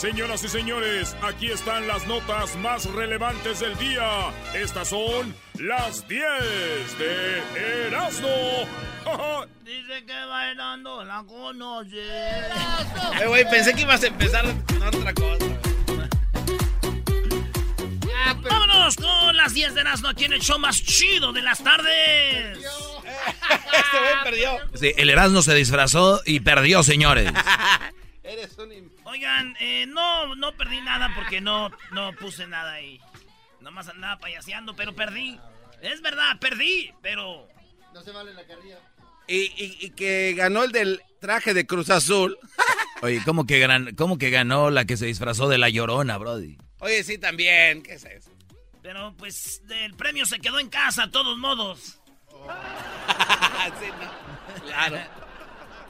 Señoras y señores, aquí están las notas más relevantes del día. Estas son las 10 de Erasmo. Dice que bailando la conoce. Eh, güey, pensé que ibas a empezar otra cosa. Ah, Vámonos con las 10 de Erasmo aquí en el show más chido de las tardes. este güey perdió. Sí, el Erasmo se disfrazó y perdió, señores. Eres un... Oigan, eh, no, no perdí nada porque no, no puse nada ahí. Nomás andaba payaseando, pero perdí. Es verdad, perdí, pero... Y, y- y que ganó el del traje de Cruz Azul. Oye, ¿cómo que, gran- cómo que ganó la que se disfrazó de la llorona, Brody? Oye, sí, también. ¿Qué es eso? Pero pues el premio se quedó en casa, de todos modos. Sí, no. Claro.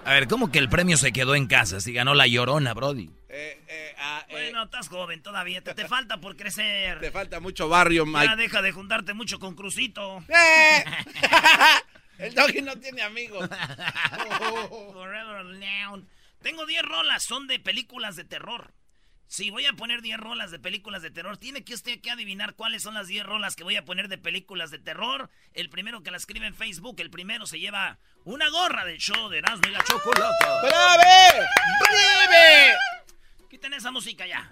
A ver, ¿cómo que el premio se quedó en casa si ganó la llorona, Brody? Eh, eh, ah, eh, Bueno, estás joven todavía, te, te falta por crecer. te falta mucho barrio, Ya Mike. deja de juntarte mucho con Crucito. ¡Eh! el doggy no tiene amigos. Forever Alone. Tengo 10 rolas, son de películas de terror. Si voy a poner 10 rolas de películas de terror, tiene que usted que adivinar cuáles son las 10 rolas que voy a poner de películas de terror. El primero que la escribe en Facebook, el primero se lleva una gorra del show de Erasmo y la Chocolata. ¡Brave! ¡Brave! Quiten esa música ya.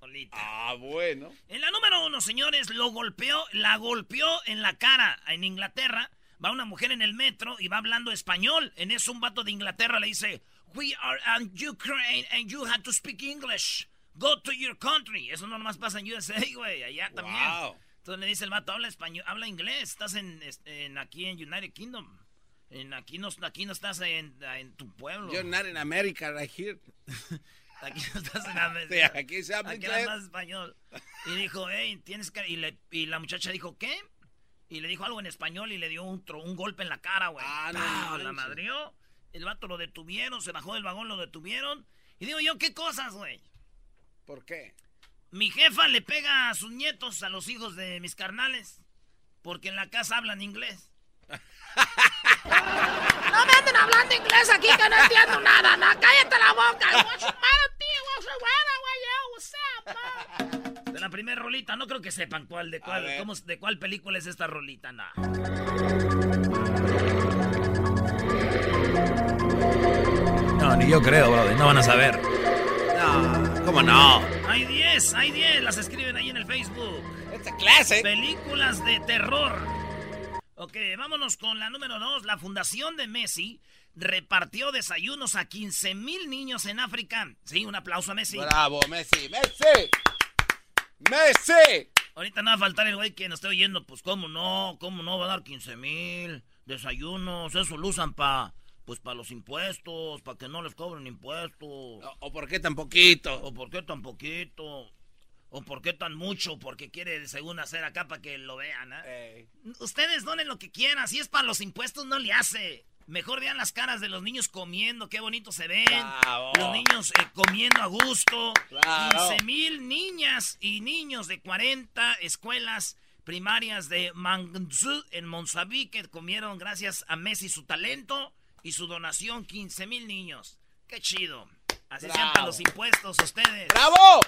Solita. Ah, bueno. En la número uno, señores, lo golpeó, la golpeó en la cara en Inglaterra. Va una mujer en el metro y va hablando español. En eso un vato de Inglaterra le dice, We are in Ukraine and you have to speak English. Go to your country. Eso no nomás pasa en USA, güey. Allá también. Wow. Entonces le dice el vato, habla español, habla inglés. Estás en, en- aquí en United Kingdom. En, aquí, no, aquí no estás en, en tu pueblo. You're not in America right here. Aquí no estás en Sí, aquí se habla Aquí inglés. hablas español. Y dijo, hey, tienes que... Y, le- y la muchacha dijo, ¿qué? Y le dijo algo en español y le dio un, tro- un golpe en la cara, güey. Ah, no. La madrió. El vato lo detuvieron, se bajó del vagón, lo detuvieron. Y digo yo, ¿qué cosas, güey? ¿Por qué? Mi jefa le pega a sus nietos, a los hijos de mis carnales. Porque en la casa hablan inglés. no me anden hablando inglés aquí que no entiendo nada. No, cállate la boca. De la primera rolita, no creo que sepan cuál, de cuál, cómo, de cuál película es esta rolita, no. No, ni yo creo, Brody. No van a saber. No, ¿cómo no? Hay 10, hay 10, las escriben ahí en el Facebook. Esta clase. Películas de terror. Ok, vámonos con la número 2. La fundación de Messi repartió desayunos a 15 mil niños en África. Sí, un aplauso a Messi. Bravo, Messi. ¡Messi! ¡Messi! Ahorita no va a faltar el güey que nos esté oyendo. Pues, ¿cómo no? ¿Cómo no va a dar 15 mil desayunos? Eso lo usan para pues, para los impuestos, para que no les cobren impuestos. ¿O, o por qué tan poquito? ¿O por qué tan poquito? ¿O por qué tan mucho? Porque quiere, según, hacer acá para que lo vean, ¿eh? Ustedes donen lo que quieran. Si es para los impuestos, no le hace. Mejor vean las caras de los niños comiendo. Qué bonito se ven. Bravo. Los niños eh, comiendo a gusto. Claro. 15 mil niñas y niños de 40 escuelas primarias de Mangzú en Mozambique comieron gracias a Messi su talento y su donación. 15 mil niños. Qué chido. Así Bravo. para los impuestos ustedes. ¡Bravo!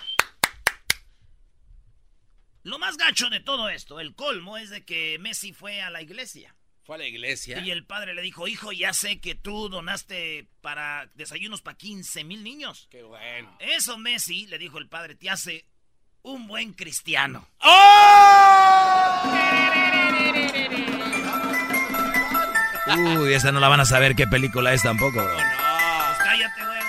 Lo más gacho de todo esto, el colmo, es de que Messi fue a la iglesia. Fue a la iglesia. Y el padre le dijo, hijo, ya sé que tú donaste para desayunos para 15 mil niños. Qué bueno. Eso, Messi, le dijo el padre, te hace un buen cristiano. Uy, esa no la van a saber qué película es tampoco, bro. Pues cállate, güey.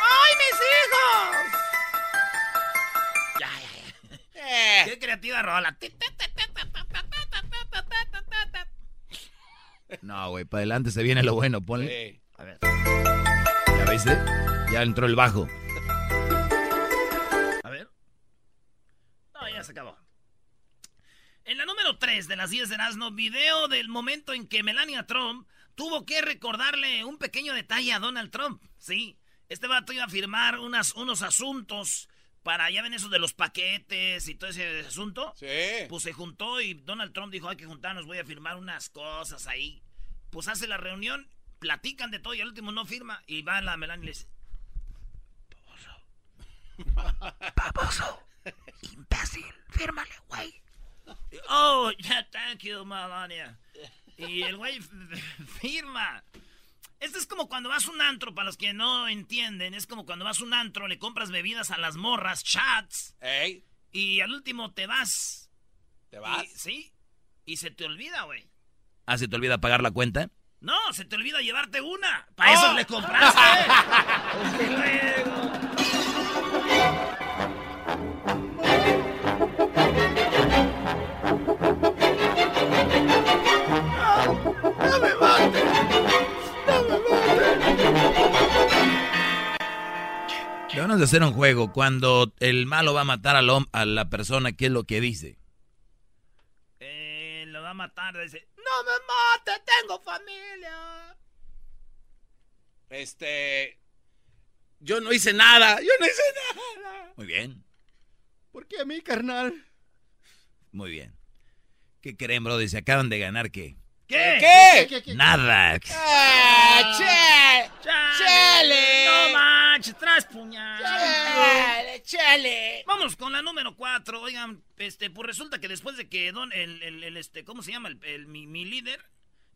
¡Ay, mis hijos! Ya, ya, ya. Eh, Qué creativa rola. No, güey, para adelante se viene lo bueno, ponle. sí. A ver. ¿Ya viste? Ya entró el bajo. Se acabó. En la 3 de las 10 de Erasmo, video del momento en que Melania Trump tuvo que recordarle un pequeño detalle a Donald Trump. Sí, este vato iba a firmar unas, unos asuntos para, ya ven eso de los paquetes y todo ese asunto. Sí. Pues se juntó y Donald Trump dijo, hay que juntarnos, voy a firmar unas cosas ahí. Pues hace la reunión, platican de todo y al último no firma. Y va la Melania y le dice, baboso, baboso, imbécil, fírmale, güey. Oh, yeah, thank you, Melania. Y el güey firma. Esto es como cuando vas a un antro, para los que no entienden, es como cuando vas a un antro, le compras bebidas a las morras, chats, Ey, y al último te vas. ¿te vas? Y- sí, y se te olvida, güey. Ah, ¿se te olvida pagar la cuenta? No, se te olvida llevarte una. Para eso le compraste. Debemos de hacer un juego. Cuando el malo va a matar al a la persona, ¿qué es lo que dice? Eh, lo va a matar, dice, no me mate, tengo familia. Este. Yo no hice nada. Yo no hice nada. Muy bien, ¿Por qué a mí, carnal? muy bien. ¿Qué creen, bro? Se acaban de ganar qué? ¿Qué? ¿Qué? Nada. ¡Ah, che! ¡Chale! No manches, traes puñal. ¡Chale, chale! Vamos con la número cuatro. Oigan, este, pues resulta que después de que don, el, el- el, este, ¿cómo se llama? El, el- mi, mi líder,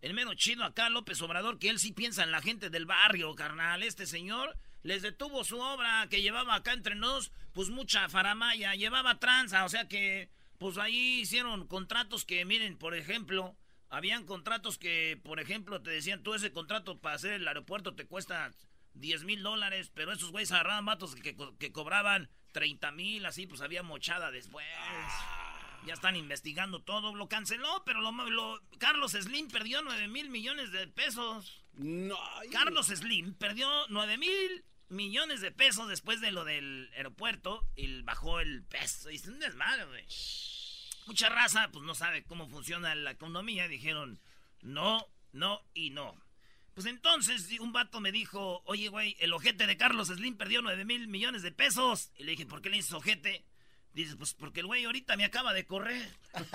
el menos chido acá, López Obrador, que él sí piensa en la gente del barrio, carnal. Este señor les detuvo su obra que llevaba acá entre nos, pues mucha faramaya, llevaba tranza, o sea que, pues ahí hicieron contratos que, miren, por ejemplo, habían contratos que, por ejemplo, te decían, tú ese contrato para hacer el aeropuerto te cuesta 10 mil dólares, pero esos güeyes agarraban vatos que, que cobraban 30 mil, así, pues había mochada después. Ya están investigando todo, lo canceló, pero lo, lo- Carlos Slim perdió 9 mil millones de pesos. No. ay, Carlos Slim perdió 9 mil millones de pesos después de lo del aeropuerto y bajó el peso. Y es un desmadre, güey. Mucha raza, pues no sabe cómo funciona la economía. Dijeron no, no y no. Pues entonces un vato me dijo, oye, güey, el ojete de Carlos Slim perdió 9 mil millones de pesos. Y le dije, ¿por qué le dices ojete? Dices, pues porque el güey ahorita me acaba de correr.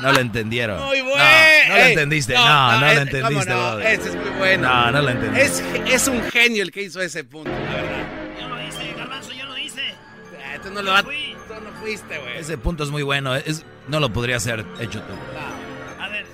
No lo entendieron. Muy bueno. No, no lo entendiste. No, no, lo es- entendiste, ¿cómo no? Ese es muy bueno. No, no lo entendí. Es, es un genio el que hizo ese punto, la verdad. Yo lo hice, Garbanzo, yo lo hice. Ah, Tú no Yo lo fui. Tú no fuiste, güey. Ese punto es muy bueno. Es, no lo podría haber hecho tú. A ver,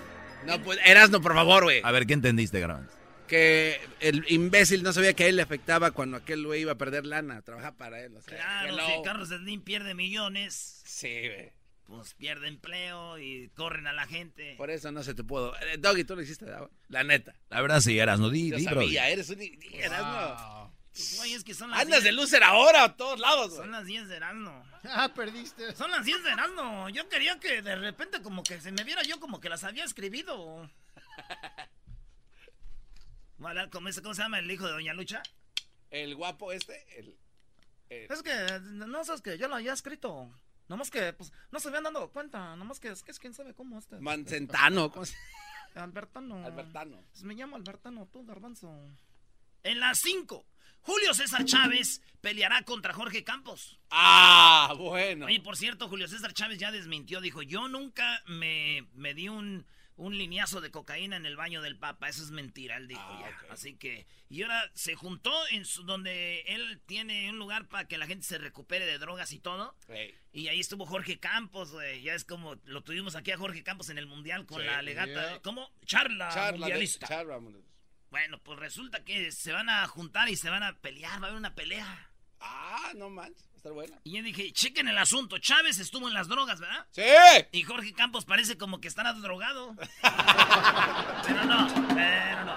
No, pues, Erasno, por favor, güey. A ver, ¿qué entendiste, Garbanzo? Que el imbécil no sabía que a él le afectaba cuando aquel güey iba a perder lana. Trabaja para él. O sea, claro, hello. si Carlos Slim pierde millones, Sí, güey. pues pierde empleo y corren a la gente. Por eso no se te pudo. Eh, Doggy, tú lo hiciste, la neta. La verdad sí, eras, no di, Yo di, bro. sabía, eres un Erasno. Güey, es que son las Andas 10 de loser ahora a todos lados, güey. Son las 10 de Erasmo. Ah, perdiste. Son las 10 de Erasmo. Yo quería que de repente como que se me viera yo como que las había escribido. Vale, ¿Cómo, es- ¿Cómo se llama el hijo de Doña Lucha? El guapo este, el... el- Es que, no sabes que yo lo había escrito. Nomás que, pues, no se habían dado cuenta. Nomás que es que es quién sabe cómo este. Mancentano, ¿cómo se Albertano. Albertano. Pues me llamo Albertano, tú, Garbanzo. En las 5, Julio César Chávez peleará contra Jorge Campos. Ah, bueno. Oye, por cierto, Julio César Chávez ya desmintió. Dijo, yo nunca me, me di un, un lineazo de cocaína en el baño del Papa. Eso es mentira, él dijo Ah, ya. Así que, y ahora se juntó en su, donde él tiene un lugar para que la gente se recupere de drogas y todo. Y ahí estuvo Jorge Campos, güey. Ya es como lo tuvimos aquí a Jorge Campos en el Mundial con Sí, la legata. yeah. ¿Cómo? Charla, charla de- mundialista. charla mundialista. Bueno, pues resulta que se van a juntar y se van a pelear. Va a haber una pelea. Ah, no manches, va a estar buena. Y yo dije, chequen el asunto. Chávez estuvo en las drogas, ¿verdad? ¡Sí! Y Jorge Campos parece como que estará drogado. pero no, pero no.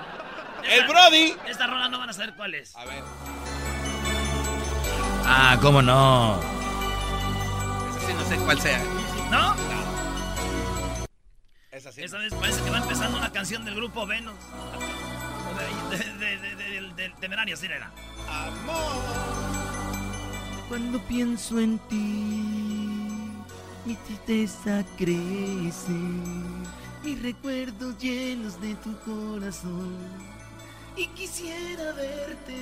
¡El Brody! Esta rola no van a saber cuál es. A ver, Ah, cómo no. esa sí no sé cuál sea. ¿No? Esa sí. Esa no. vez parece que va empezando una canción del grupo Venus. De, sí, era. Amor. Cuando pienso en ti, mi tristeza crece, mis recuerdos llenos de tu corazón. Y quisiera verte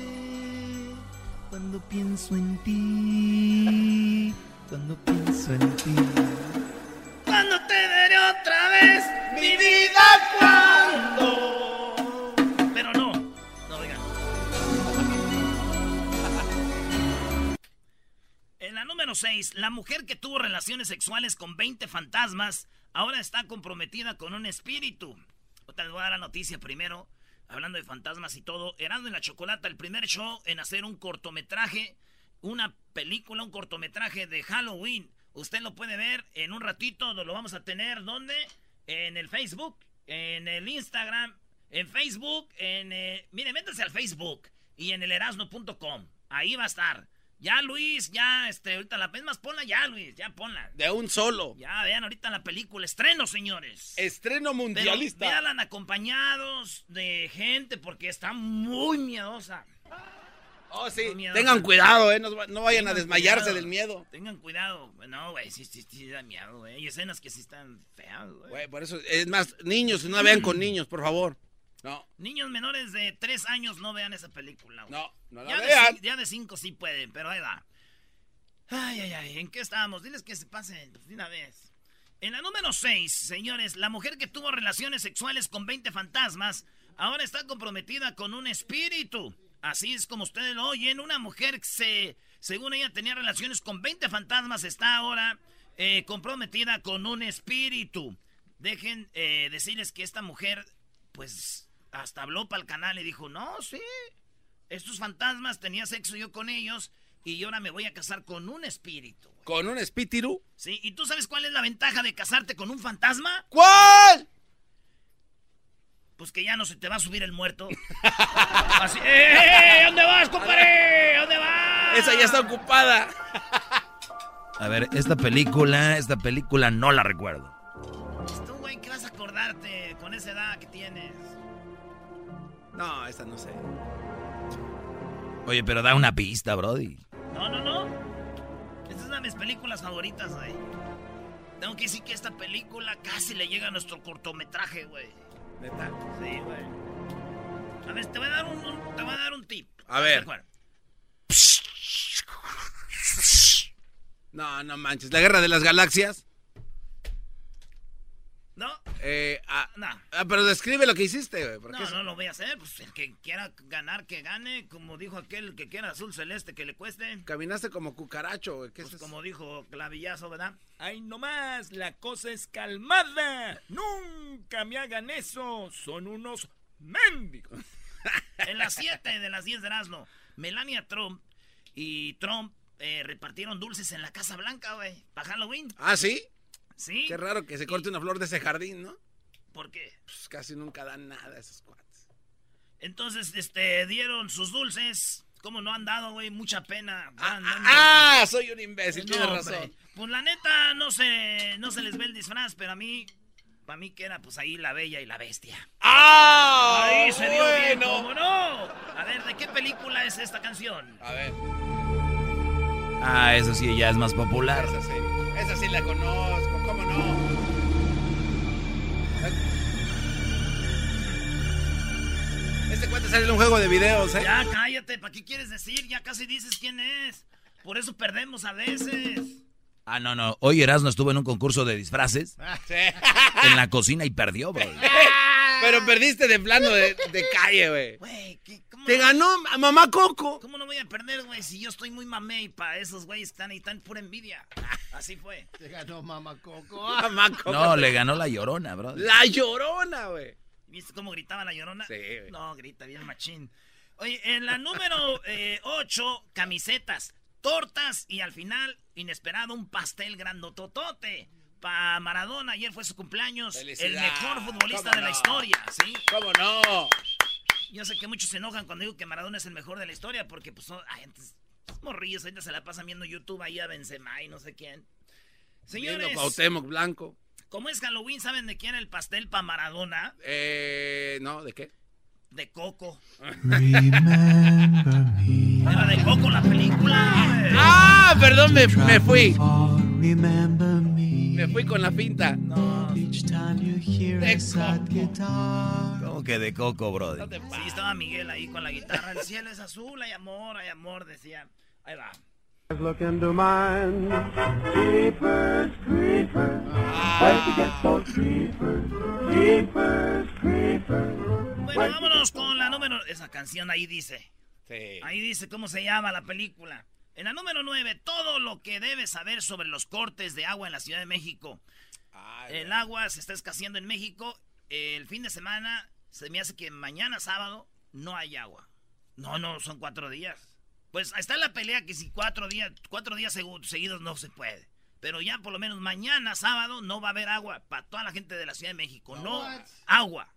cuando pienso en ti, cuando pienso en ti. Cuando te veré otra vez, mi vida, número 6, la mujer que tuvo relaciones sexuales con 20 fantasmas ahora está comprometida con un espíritu. Otra les voy a dar la noticia primero, hablando de fantasmas y todo. Herando en la Chocolata, el primer show en hacer un cortometraje, una película, un cortometraje de Halloween. Usted lo puede ver en un ratito, lo vamos a tener, ¿dónde? En el Facebook, en el Instagram, en Facebook, en... Eh, mire, métase al Facebook y en el erasno.com. Ahí va a estar. Ya, Luis, ya, este, ahorita la... Es más, ponla ya, Luis, ya ponla. De un solo. Ya, vean ahorita la película. Estreno, señores. Estreno Pero mundialista. véanla acompañados de gente porque está muy miedosa. Oh, sí. Tengan cuidado, eh. No, no vayan a desmayarse cuidado. del miedo. Tengan cuidado. No, güey, sí, sí, sí da miedo, güey. Hay escenas que sí están feas, güey. Güey, por eso, es más, niños, no la vean con niños, por favor. No, Niños menores de 3 años no vean esa película, güey. no, no la Ya de, vean. cin- ya de cinco sí pueden, pero ahí va. Ay, ay, ay, ¿en qué estábamos? Diles que se pasen de una vez. En la número 6, señores, la mujer que tuvo relaciones sexuales con 20 fantasmas ahora está comprometida con un espíritu. Así es como ustedes lo oyen, una mujer que se, según ella tenía relaciones con 20 fantasmas, está ahora eh, comprometida con un espíritu. Dejen eh, decirles que esta mujer, pues, hasta habló para el canal y dijo, no, sí, estos fantasmas, tenía sexo yo con ellos y ahora me voy a casar con un espíritu. güey. ¿Con un espíritu? ¿Sí? ¿Y tú sabes cuál es la ventaja de casarte con un fantasma? ¿Cuál? Pues que ya no se te va a subir el muerto. Así, ¡eh! ¿Dónde vas, compadre? ¿Dónde vas? Esa ya está ocupada. A ver, esta película, esta película no la recuerdo. Tú, güey, ¿qué vas a acordarte con esa edad que? No, esa no sé. Oye, pero da una pista, Brody. No, no, no. Esta es una de mis películas favoritas, güey. Tengo que decir que esta película casi le llega a nuestro cortometraje, güey. Neta. Sí, güey. A ver, te voy a dar un, un- te voy a dar un tip. A ver. No, no manches. La guerra de las galaxias. Eh, ah, ah, pero describe lo que hiciste, güey. No, eso- no lo voy a hacer. Pues el que quiera ganar, que gane. Como dijo aquel, el que quiera azul celeste, que le cueste. Caminaste como cucaracho, güey. ¿Qué es Pues como dijo Clavillazo, ¿verdad? Ay, no más, la cosa es calmada. Nunca me hagan eso. Son unos mendigos. En las 7 de las 10 de Erasmo, Melania Trump y Trump eh, repartieron dulces en la Casa Blanca, güey. Para Halloween. Ah, ¿sí? Sí. Qué raro que se corte una flor de ese jardín, ¿no? ¿Por qué? Pues casi nunca dan nada esos cuates. Entonces, este, dieron sus dulces. ¿Cómo no han dado, güey? Mucha pena. Ah, ah, ah, soy un imbécil, No, tienes hombre. razón. Pues la neta, no se, no se les ve el disfraz, pero a mí, para mí que era pues ahí la bella y la bestia. ¡Ah! Ahí se dio bien, bueno. ¿cómo no? A ver, ¿de qué película es esta canción? A ver, Ah, eso sí ya es más popular. esa sí. Esa sí la conozco, ¿cómo no? Este cuate sale en un juego de videos, ¿eh? Ya, cállate, ¿para qué quieres decir? Ya casi dices quién es. Por eso perdemos a veces. Ah, no, no. Hoy Erasmo estuvo en un concurso de disfraces Sí. en la cocina y perdió, bro. Pero perdiste de plano de, de calle, güey. Güey, ¿qué- ¿cómo, Te no- ganó a mamá Coco. ¿cómo no voy a perder, güey? Si yo estoy muy mamey para esos güeyes que están ahí, están pura envidia. Así fue. Te ganó Mamá Coco. Mamá Coco. No, le ganó la llorona, bro. La llorona, güey. ¿Viste cómo gritaba la llorona? Sí, güey. No, grita bien machín. Oye, en la número 8, camisetas, tortas y al final, inesperado, un pastel grandototote. Para Maradona, ayer fue su cumpleaños. El mejor futbolista ¿Cómo de la no? historia, ¿sí? ¿Cómo no? Yo sé que muchos se enojan cuando digo que Maradona es el mejor de la historia porque, pues, son, ay, antes, morrillos, ahorita se la pasan viendo YouTube ahí a Benzema y no sé quién. Viendo Señores, Cuauhtémoc Blanco. como es Halloween, ¿saben de quién el pastel para Maradona? Eh, no, ¿de qué? De Coco. Remember me. Era de Coco la película. Ah, perdón, me, me fui. Remember me. Me fui con la finta. No. Each time you hear a sad guitar. ¿Cómo que de coco, brother? Sí, estaba Miguel ahí con la guitarra. El cielo es azul, hay amor, hay amor, decía. Ahí va. Look into mine. Creepers, creepers. Where'd you get those creepers? Creepers, creepers. Bueno, vámonos con la número. Esa canción ahí dice. Sí. Ahí dice cómo se llama la película. En la número 9, todo lo que debes saber sobre los cortes de agua en la Ciudad de México. El agua se está escaseando en México. El fin de semana se me hace que mañana sábado no hay agua. No, no, son cuatro días. Pues está la pelea que si cuatro días, cuatro días segu- seguidos no se puede. Pero ya por lo menos mañana sábado no va a haber agua para toda la gente de la Ciudad de México. No, agua.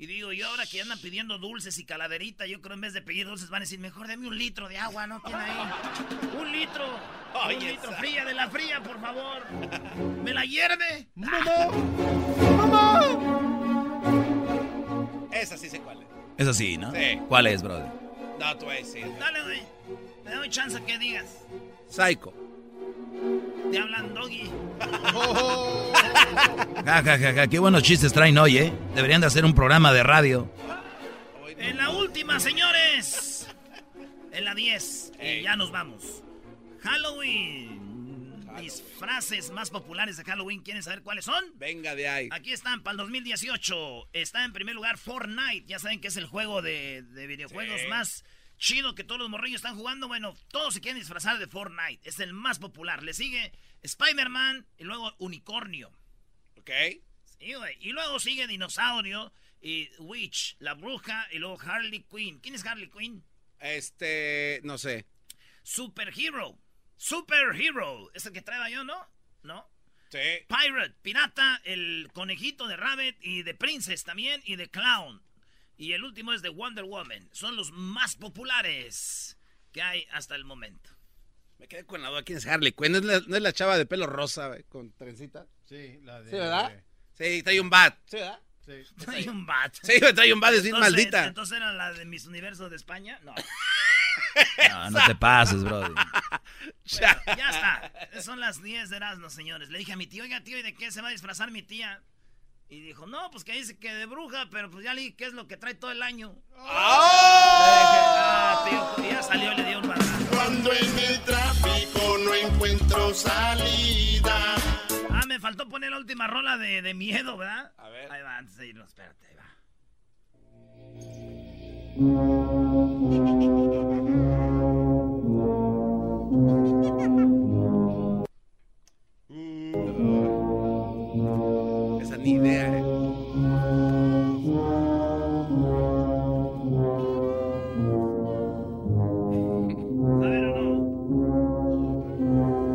Y digo, yo ahora que andan pidiendo dulces y calaverita, yo creo en vez de pedir dulces van a decir, mejor deme un litro de agua, ¿no? ¿Tiene ahí? Un litro. un litro fría de la fría, por favor. ¿Me la hierve? Esa sí sé cuál es. Eso sí, ¿no? Sí. ¿Cuál es, brother? No, tú vas a decir. Dale, güey. Te doy chance que digas. Psycho. Te hablan doggy. Ja, ja, ja, ja, qué buenos chistes traen hoy, ¿eh? Deberían de hacer un programa de radio. En la última, señores. En la 10. Y ya nos vamos. Halloween. Disfraces más populares de Halloween. ¿Quieren saber cuáles son? Venga de ahí. Aquí están para el 2018. Está en primer lugar Fortnite. Ya saben que es el juego de, de videojuegos Sí. más chido que todos los morrillos están jugando. Bueno, todos se quieren disfrazar de Fortnite. Es el más popular. Le sigue Spider-Man y luego Unicornio. ¿Ok? Sí, güey. Y luego sigue Dinosaurio y Witch, la bruja y luego Harley Quinn. ¿Quién es Harley Quinn? Este, no sé. Superhero. Superhero. Es el que traía yo, ¿no? ¿No? Sí. Pirate, pirata, el conejito de Rabbit y de Princess también y de Clown. Y el último es de Wonder Woman. Son los más populares que hay hasta el momento. Me quedé con la duda. ¿Quién es Harley Quinn? ¿No es la, no es la chava de pelo rosa, con trencita? Sí, la de... Sí, ¿verdad? Sí, trae un bat. Sí, ¿verdad? Sí. Hay un bat. Sí, trae un bat, es bien maldita. Entonces era la de Miss Universo de España. No. No, no te pases, brother. ya está. Son las 10 de Erasmo, señores. Le dije a mi tío, oiga, tío, ¿y de qué se va a disfrazar mi tía? Y dijo, no, pues que dice que de bruja, pero pues ya le dije qué es lo que trae todo el año. Ah, tío, ya salió, le dio un balazo. Cuando en el tráfico no encuentro salida. Ah, me faltó poner la última rola de, de miedo, ¿verdad? A ver. Ahí va, antes de irnos, espérate, ahí va. ni idea, eh.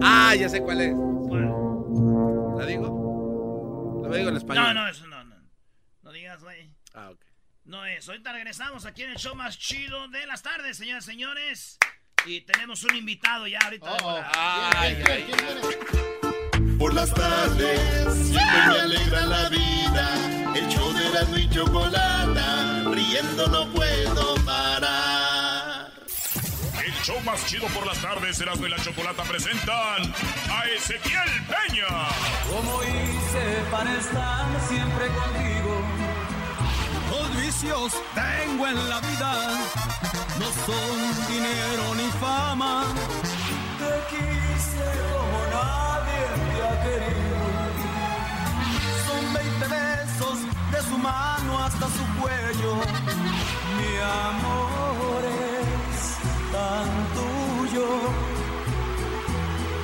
Ah, ya sé cuál es. ¿Cuál? ¿La digo? La digo en español. No, no, eso no, no. No digas, güey. Ah, ok. No es. Ahorita regresamos aquí en el show más chido de las tardes, señoras y señores. Y tenemos un invitado ya ahorita. Ay, ay, ay. Por las tardes siempre me alegra la vida. El show de Erasmo y Chocolata. Riendo no puedo parar. El show más chido por las tardes, Erasmo y la Chocolata presentan a Ezequiel Peña. ¿Cómo hice para estar siempre contigo? Los vicios tengo en la vida, no son dinero ni fama. Te quise como nadie te ha querido. Son 20 besos de su mano hasta su cuello. Mi amor es tan tuyo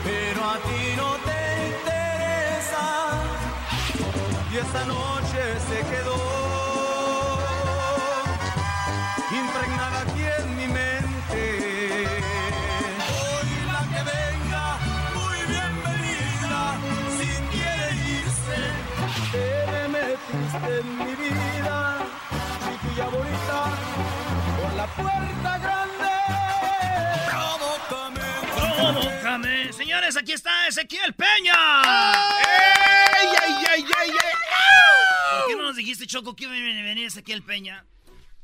pero a ti no te interesa. Y esa noche se quedó Señores, aquí está Ezequiel Peña. ¿Por qué no nos dijiste, Choco, que iba a venir Ezequiel Peña?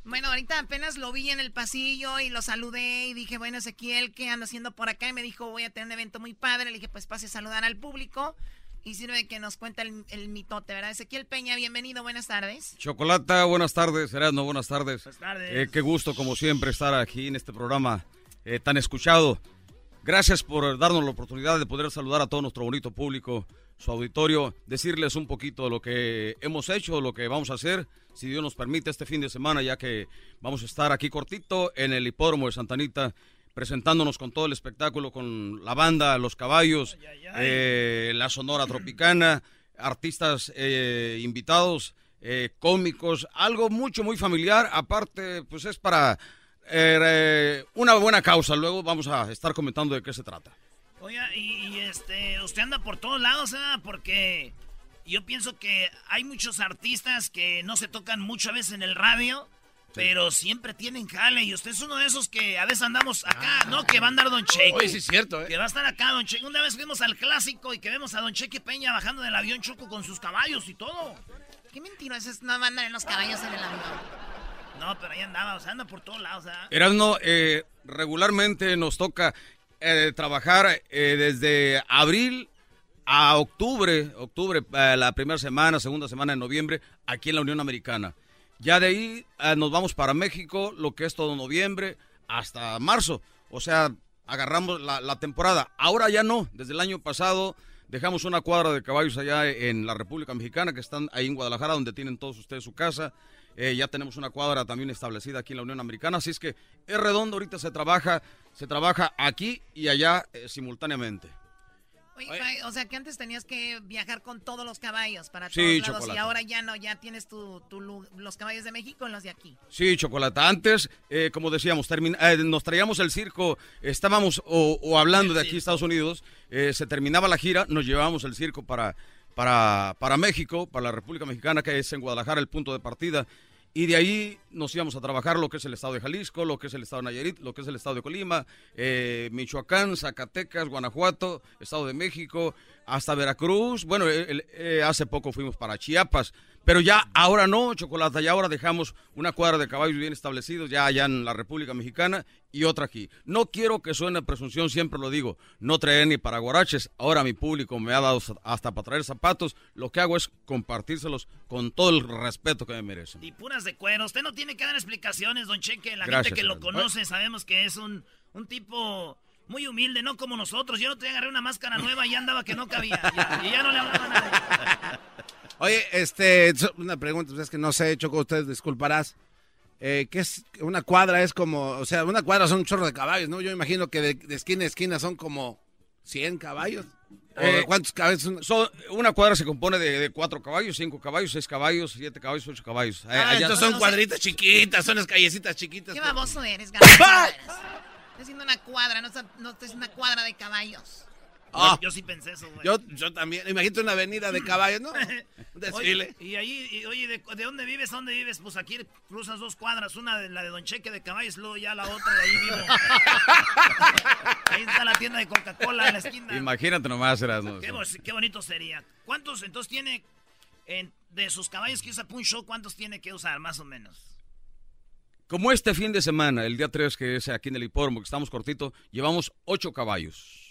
Bueno, ahorita apenas lo vi en el pasillo y lo saludé y dije, bueno, Ezequiel, ¿qué anda haciendo por acá? Y me dijo, voy a tener un evento muy padre. Le dije, pues pase a saludar al público y sirve que nos cuenta el, el mitote, ¿verdad? Ezequiel Peña, bienvenido, buenas tardes. Chocolata, buenas tardes. Erasmo, buenas tardes. Buenas tardes. Eh, qué gusto, como siempre, estar aquí en este programa eh, tan escuchado. Gracias por darnos la oportunidad de poder saludar a todo nuestro bonito público, su auditorio, decirles un poquito de lo que hemos hecho, lo que vamos a hacer, si Dios nos permite, este fin de semana, ya que vamos a estar aquí cortito en el hipódromo de Santa Anita, presentándonos con todo el espectáculo, con la banda, los caballos, eh, la Sonora Tropicana, artistas eh, invitados, eh, cómicos, algo mucho, muy familiar. Aparte, pues es para eh, una buena causa. Luego vamos a estar comentando de qué se trata. Oiga, y, y, este, usted anda por todos lados, ¿eh? Porque yo pienso que hay muchos artistas que no se tocan mucho a veces en el radio, pero siempre tienen jale. Y usted es uno de esos que a veces andamos acá, ¿no? Que va a andar Don Cheque. Oye, sí es cierto, ¿eh? Que va a estar acá Don Cheque. Una vez fuimos al clásico y que vemos a Don Cheque Peña bajando del avión Choco con sus caballos y todo. Qué mentira, esos no van a andar en los caballos en el avión. No, pero ahí andaba, o sea, anda por todos lados, eh, regularmente nos toca eh, trabajar eh, desde abril a octubre, octubre, eh, la primera semana, segunda semana de noviembre, aquí en la Unión Americana. Ya de ahí nos vamos para México, lo que es todo noviembre, hasta marzo. O sea, agarramos la, la temporada. Ahora ya no, desde el año pasado dejamos una cuadra de caballos allá en la República Mexicana, que están ahí en Guadalajara, donde tienen todos ustedes su casa. Eh, ya tenemos una cuadra también establecida aquí en la Unión Americana, así es que es redondo, ahorita se trabaja, se trabaja aquí y allá eh, simultáneamente. Oye, o sea que antes tenías que viajar con todos los caballos para Sí, todos lados chocolate. y ahora ya no, ya tienes tu, los caballos de México y los de aquí. Sí, Chocolata. Antes, eh, como decíamos, eh, nos traíamos el circo, estábamos o, o hablando de aquí, Estados Unidos, eh, se terminaba la gira, nos llevábamos el circo para, para, para México, para la República Mexicana, que es en Guadalajara el punto de partida. Y de ahí nos íbamos a trabajar lo que es el estado de Jalisco, lo que es el estado de Nayarit, lo que es el estado de Colima, eh, Michoacán, Zacatecas, Guanajuato, Estado de México, hasta Veracruz. Bueno, eh, hace poco fuimos para Chiapas. Pero ya ahora no, Chocolata, ya ahora dejamos una cuadra de caballos bien establecidos ya allá en la República Mexicana y otra aquí. No quiero que suene presunción, siempre lo digo, no traer ni para guaraches. Ahora mi público me ha dado hasta para traer zapatos. Lo que hago es compartírselos con todo el respeto que me merecen. Y puras de cuero. Usted no tiene que dar explicaciones, Don Cheque. La Gracias, gente que lo conoce sabemos que es un, un tipo muy humilde, no como nosotros. Yo no te agarré una máscara nueva y ya andaba que no cabía. ya, y ya no le hablaba a nadie. Oye, este, una pregunta, pues es que no sé, Choco, usted disculparás. Eh, ¿Qué es? Una cuadra es como, o sea, una cuadra son un chorro de caballos, ¿no? Yo imagino que de, de esquina a esquina son como 100 caballos. ¿O Eh, ¿Cuántos caballos? son? Son- una cuadra se compone de, de cuatro caballos, cinco caballos, seis caballos, siete caballos, ocho caballos. Eh, Ah, allá- entonces son cuadritas chiquitas, son las callecitas chiquitas. Qué baboso eres. Estoy haciendo una cuadra, no, está- no haciendo una cuadra de caballos. Ah. Yo sí pensé eso, güey. Yo, yo también, imagínate una avenida de caballos, ¿no? Un desfile. Oye, y ahí, y, oye, ¿de, de dónde vives? ¿A dónde vives? Pues aquí cruzas dos cuadras, una de la de Don Cheque de caballos, luego ya la otra de ahí vivo. ahí está la tienda de Coca-Cola en la esquina. Imagínate nomás. Qué, bo- qué bonito sería. ¿Cuántos entonces tiene en- de sus caballos que usa para un show? ¿Cuántos tiene que usar más o menos? Como este fin de semana, el día 3, que es aquí en el hipódromo, que estamos cortito, llevamos ocho caballos.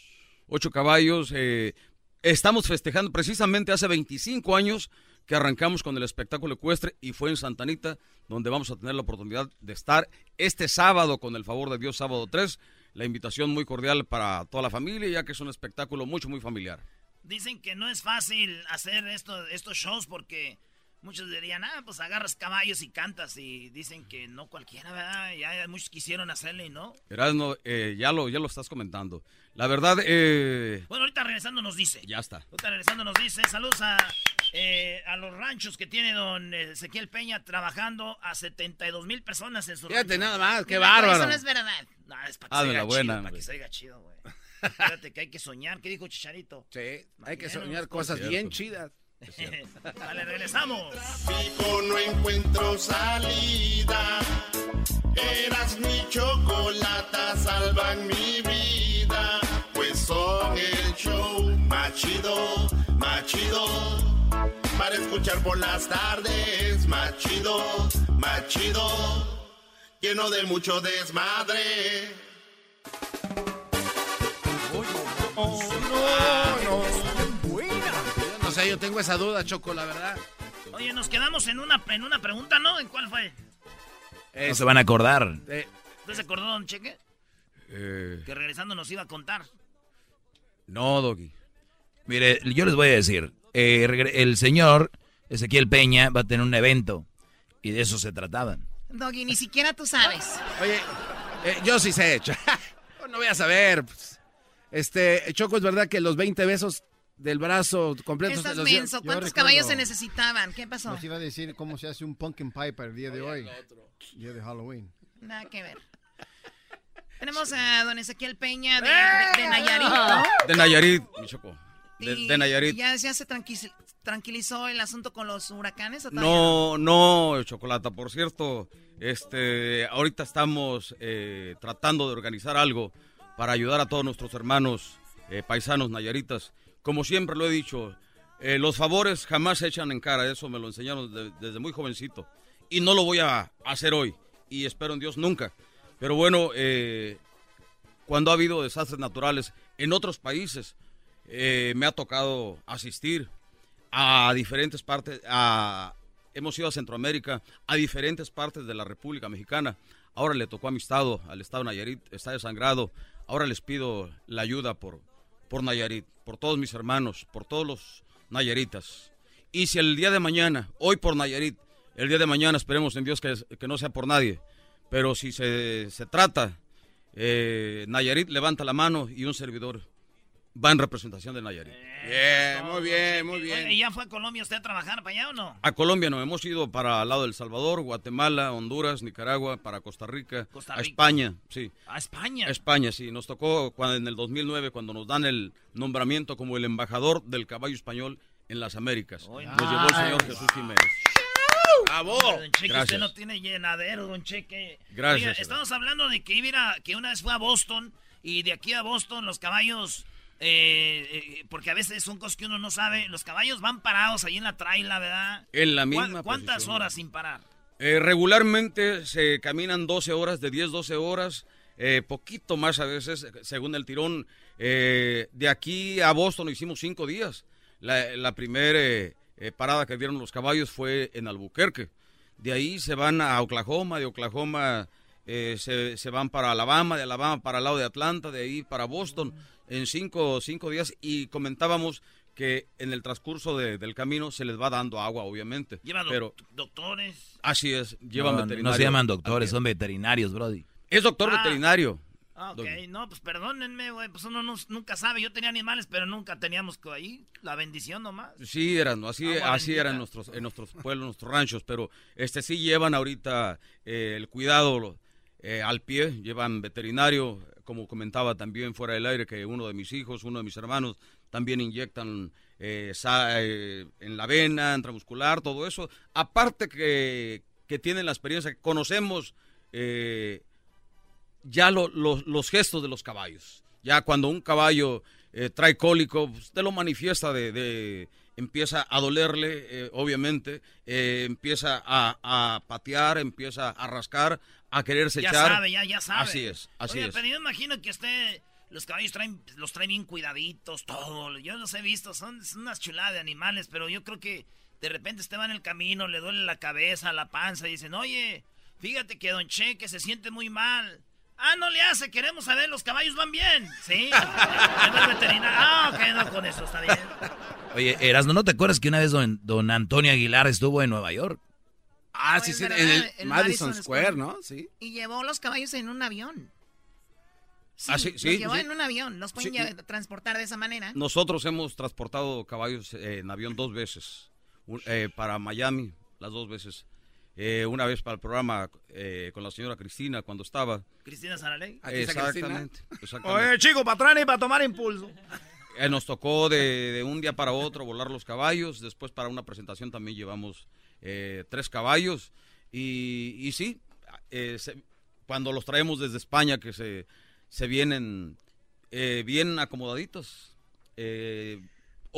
Ocho caballos. eh, estamos festejando precisamente hace 25 años que arrancamos con el espectáculo ecuestre y fue en Santanita, donde vamos a tener la oportunidad de estar este sábado, con el favor de Dios, sábado 3. La invitación muy cordial para toda la familia, ya que es un espectáculo mucho, muy familiar. Dicen que no es fácil hacer esto, estos shows porque muchos dirían, ah, pues agarras caballos y cantas. Y dicen que no cualquiera, ¿verdad? Ya muchos quisieron hacerle y no. Erasmo, eh, ya, lo, ya lo estás comentando. La verdad, eh, Bueno, ahorita regresando nos dice. ya está. Ahorita regresando nos dice, saludos a, eh, a los ranchos que tiene don Ezequiel Peña trabajando a 72 mil personas en su Fíjate rancho. nada más, qué Eso bárbaro. no es verdad. No, es para que Hazme se la oiga buena, chido, para hombre. que se oiga chido, güey. Fíjate que hay que soñar. ¿Qué dijo Chicharito? Sí, hay que soñar cosas cierto. bien chidas. Vale, regresamos. Tráfico no encuentro salida. Eras mi chocolata, salvan mi vida. Pues son el show más chido, más chido. Para escuchar por las tardes, más chido, más chido. lleno de mucho desmadre. Oh, no, no. Sé, yo tengo esa duda, Choco, la verdad. Oye, nos quedamos en una, en una pregunta, ¿no? ¿En cuál fue? No se van a acordar. Eh, ¿Usted se acordó, don Cheque? Eh, Que regresando nos iba a contar. no, Doggy. Mire, yo les voy a decir, eh, el señor Ezequiel Peña va a tener un evento y de eso se trataba. Doggy, ni siquiera tú sabes. Oye, eh, yo sí sé, no voy a saber. pues. Este, Choco, es verdad que los 20 besos del brazo completos Estás menso. yo ¿Cuántos recuerdo- caballos se necesitaban? ¿Qué pasó? Nos iba a decir cómo se hace un pumpkin pie para el día de hoy. Día de Halloween. Nada que ver. Tenemos a don Ezequiel Peña de, de- de Nayarit, ¿no? De Nayarit, mi Choco. De, de Nayarit. ¿Ya, ya se tranquil- tranquilizó el asunto con los huracanes? ¿o No, no, Chocolata. Por cierto, este, ahorita estamos eh, tratando de organizar algo para ayudar a todos nuestros hermanos eh, paisanos nayaritas. Como siempre lo he dicho, eh, los favores jamás se echan en cara. Eso me lo enseñaron de- desde muy jovencito. Y no lo voy a hacer hoy. Y espero en Dios nunca. Pero bueno, eh, cuando ha habido desastres naturales en otros países, eh, me ha tocado asistir a diferentes partes, a, hemos ido a Centroamérica, a diferentes partes de la República Mexicana. Ahora le tocó a mi estado, al estado Nayarit, está desangrado. Ahora les pido la ayuda por, por Nayarit, por todos mis hermanos, por todos los Nayaritas. Y si el día de mañana, hoy por Nayarit, el día de mañana esperemos en Dios que, que no sea por nadie, pero si se, se trata, eh, Nayarit levanta la mano y un servidor va en representación de Nayarit. Bien, muy bien, muy bien. ¿y ya fue a Colombia usted a trabajar para allá o no? A Colombia no, hemos ido para el lado del Salvador, Guatemala, Honduras, Nicaragua, para Costa Rica, Costa a. España, sí. A España. A España, sí. Nos tocó cuando, en el 2009 cuando nos dan el nombramiento como el embajador del caballo español en las Américas. Nos llevó el señor Jesús Jiménez. ¡Bravo! Don Cheque, Gracias. usted no tiene llenadero, don Cheque. Gracias, Oiga, estamos hablando de que iba a ir a- que una vez fue a Boston y de aquí a Boston los caballos, eh, eh, porque a veces son cosas que uno no sabe, los caballos van parados ahí en la traila, ¿verdad? En la ¿Cuá- misma ¿Cuántas posición. horas sin parar? Eh, regularmente se caminan 12 horas, de 10, 12 horas, poquito más a veces, según el tirón. De aquí a Boston hicimos cinco días. La, la primera parada que dieron los caballos fue en Albuquerque. De ahí se van a Oklahoma, de Oklahoma se, se van para Alabama, de Alabama para el lado de Atlanta, de ahí para Boston, en cinco, cinco días. Y comentábamos que en el transcurso de- del camino se les va dando agua, obviamente. Lleva doc- pero doctores. Así es, llevan no, veterinario. no se llaman doctores, son veterinarios, Brody. Es doctor Ah. veterinario. Ah, ok, no, pues perdónenme, güey, pues uno no- nunca sabe. Yo tenía animales, pero nunca teníamos que ahí la bendición nomás. Sí, eran, así, Agua así bendita. eran nuestros, en nuestros pueblos, nuestros ranchos, pero este sí llevan ahorita eh, el cuidado eh, al pie, llevan veterinario, como comentaba también fuera del aire, que uno de mis hijos, uno de mis hermanos, también inyectan eh, eh, en la vena, intramuscular, todo eso. Aparte que, que tienen la experiencia, conocemos eh, ya lo- lo- los gestos de los caballos. Ya cuando un caballo trae cólico, pues, te lo manifiesta de, empieza a dolerle, obviamente, empieza a patear, empieza a rascar, a quererse Ya echar. sabe, ya, ya sabe. Así es, así Oiga, es. pero yo imagino que usted, los caballos traen, los traen bien cuidaditos, todo. Yo los he visto, son, son unas chuladas de animales, pero yo creo que de repente usted va en el camino, le duele la cabeza, la panza, y dicen, oye, fíjate que Don Cheque se siente muy mal. Ah, no le hace, queremos saber, los caballos van bien. Sí. Ah, ok, no, con eso está bien. Oye, Erasmo, ¿no te acuerdas que una vez don, don Antonio Aguilar estuvo en Nueva York? Ah, sí, sí, en el Madison, Madison Square, Square. ¿no? Sí. Y llevó los caballos en un avión. Sí, Ah, sí, los sí, llevó sí. en un avión. Los pueden Sí. transportar de esa manera. Nosotros hemos transportado caballos eh, en avión dos veces, Un- eh, para Miami, las dos veces. Eh, una vez para el programa eh, con la señora Cristina cuando estaba. Cristina Saraley. Aquí está Cristina. Exactamente. exactamente. Oye, chico, para atrás y para tomar impulso. Eh, nos tocó de, de un día para otro volar los caballos. Después para una presentación también llevamos eh, tres caballos. Y, y sí, eh, se- cuando los traemos desde España que se, se vienen eh, bien acomodaditos. eh,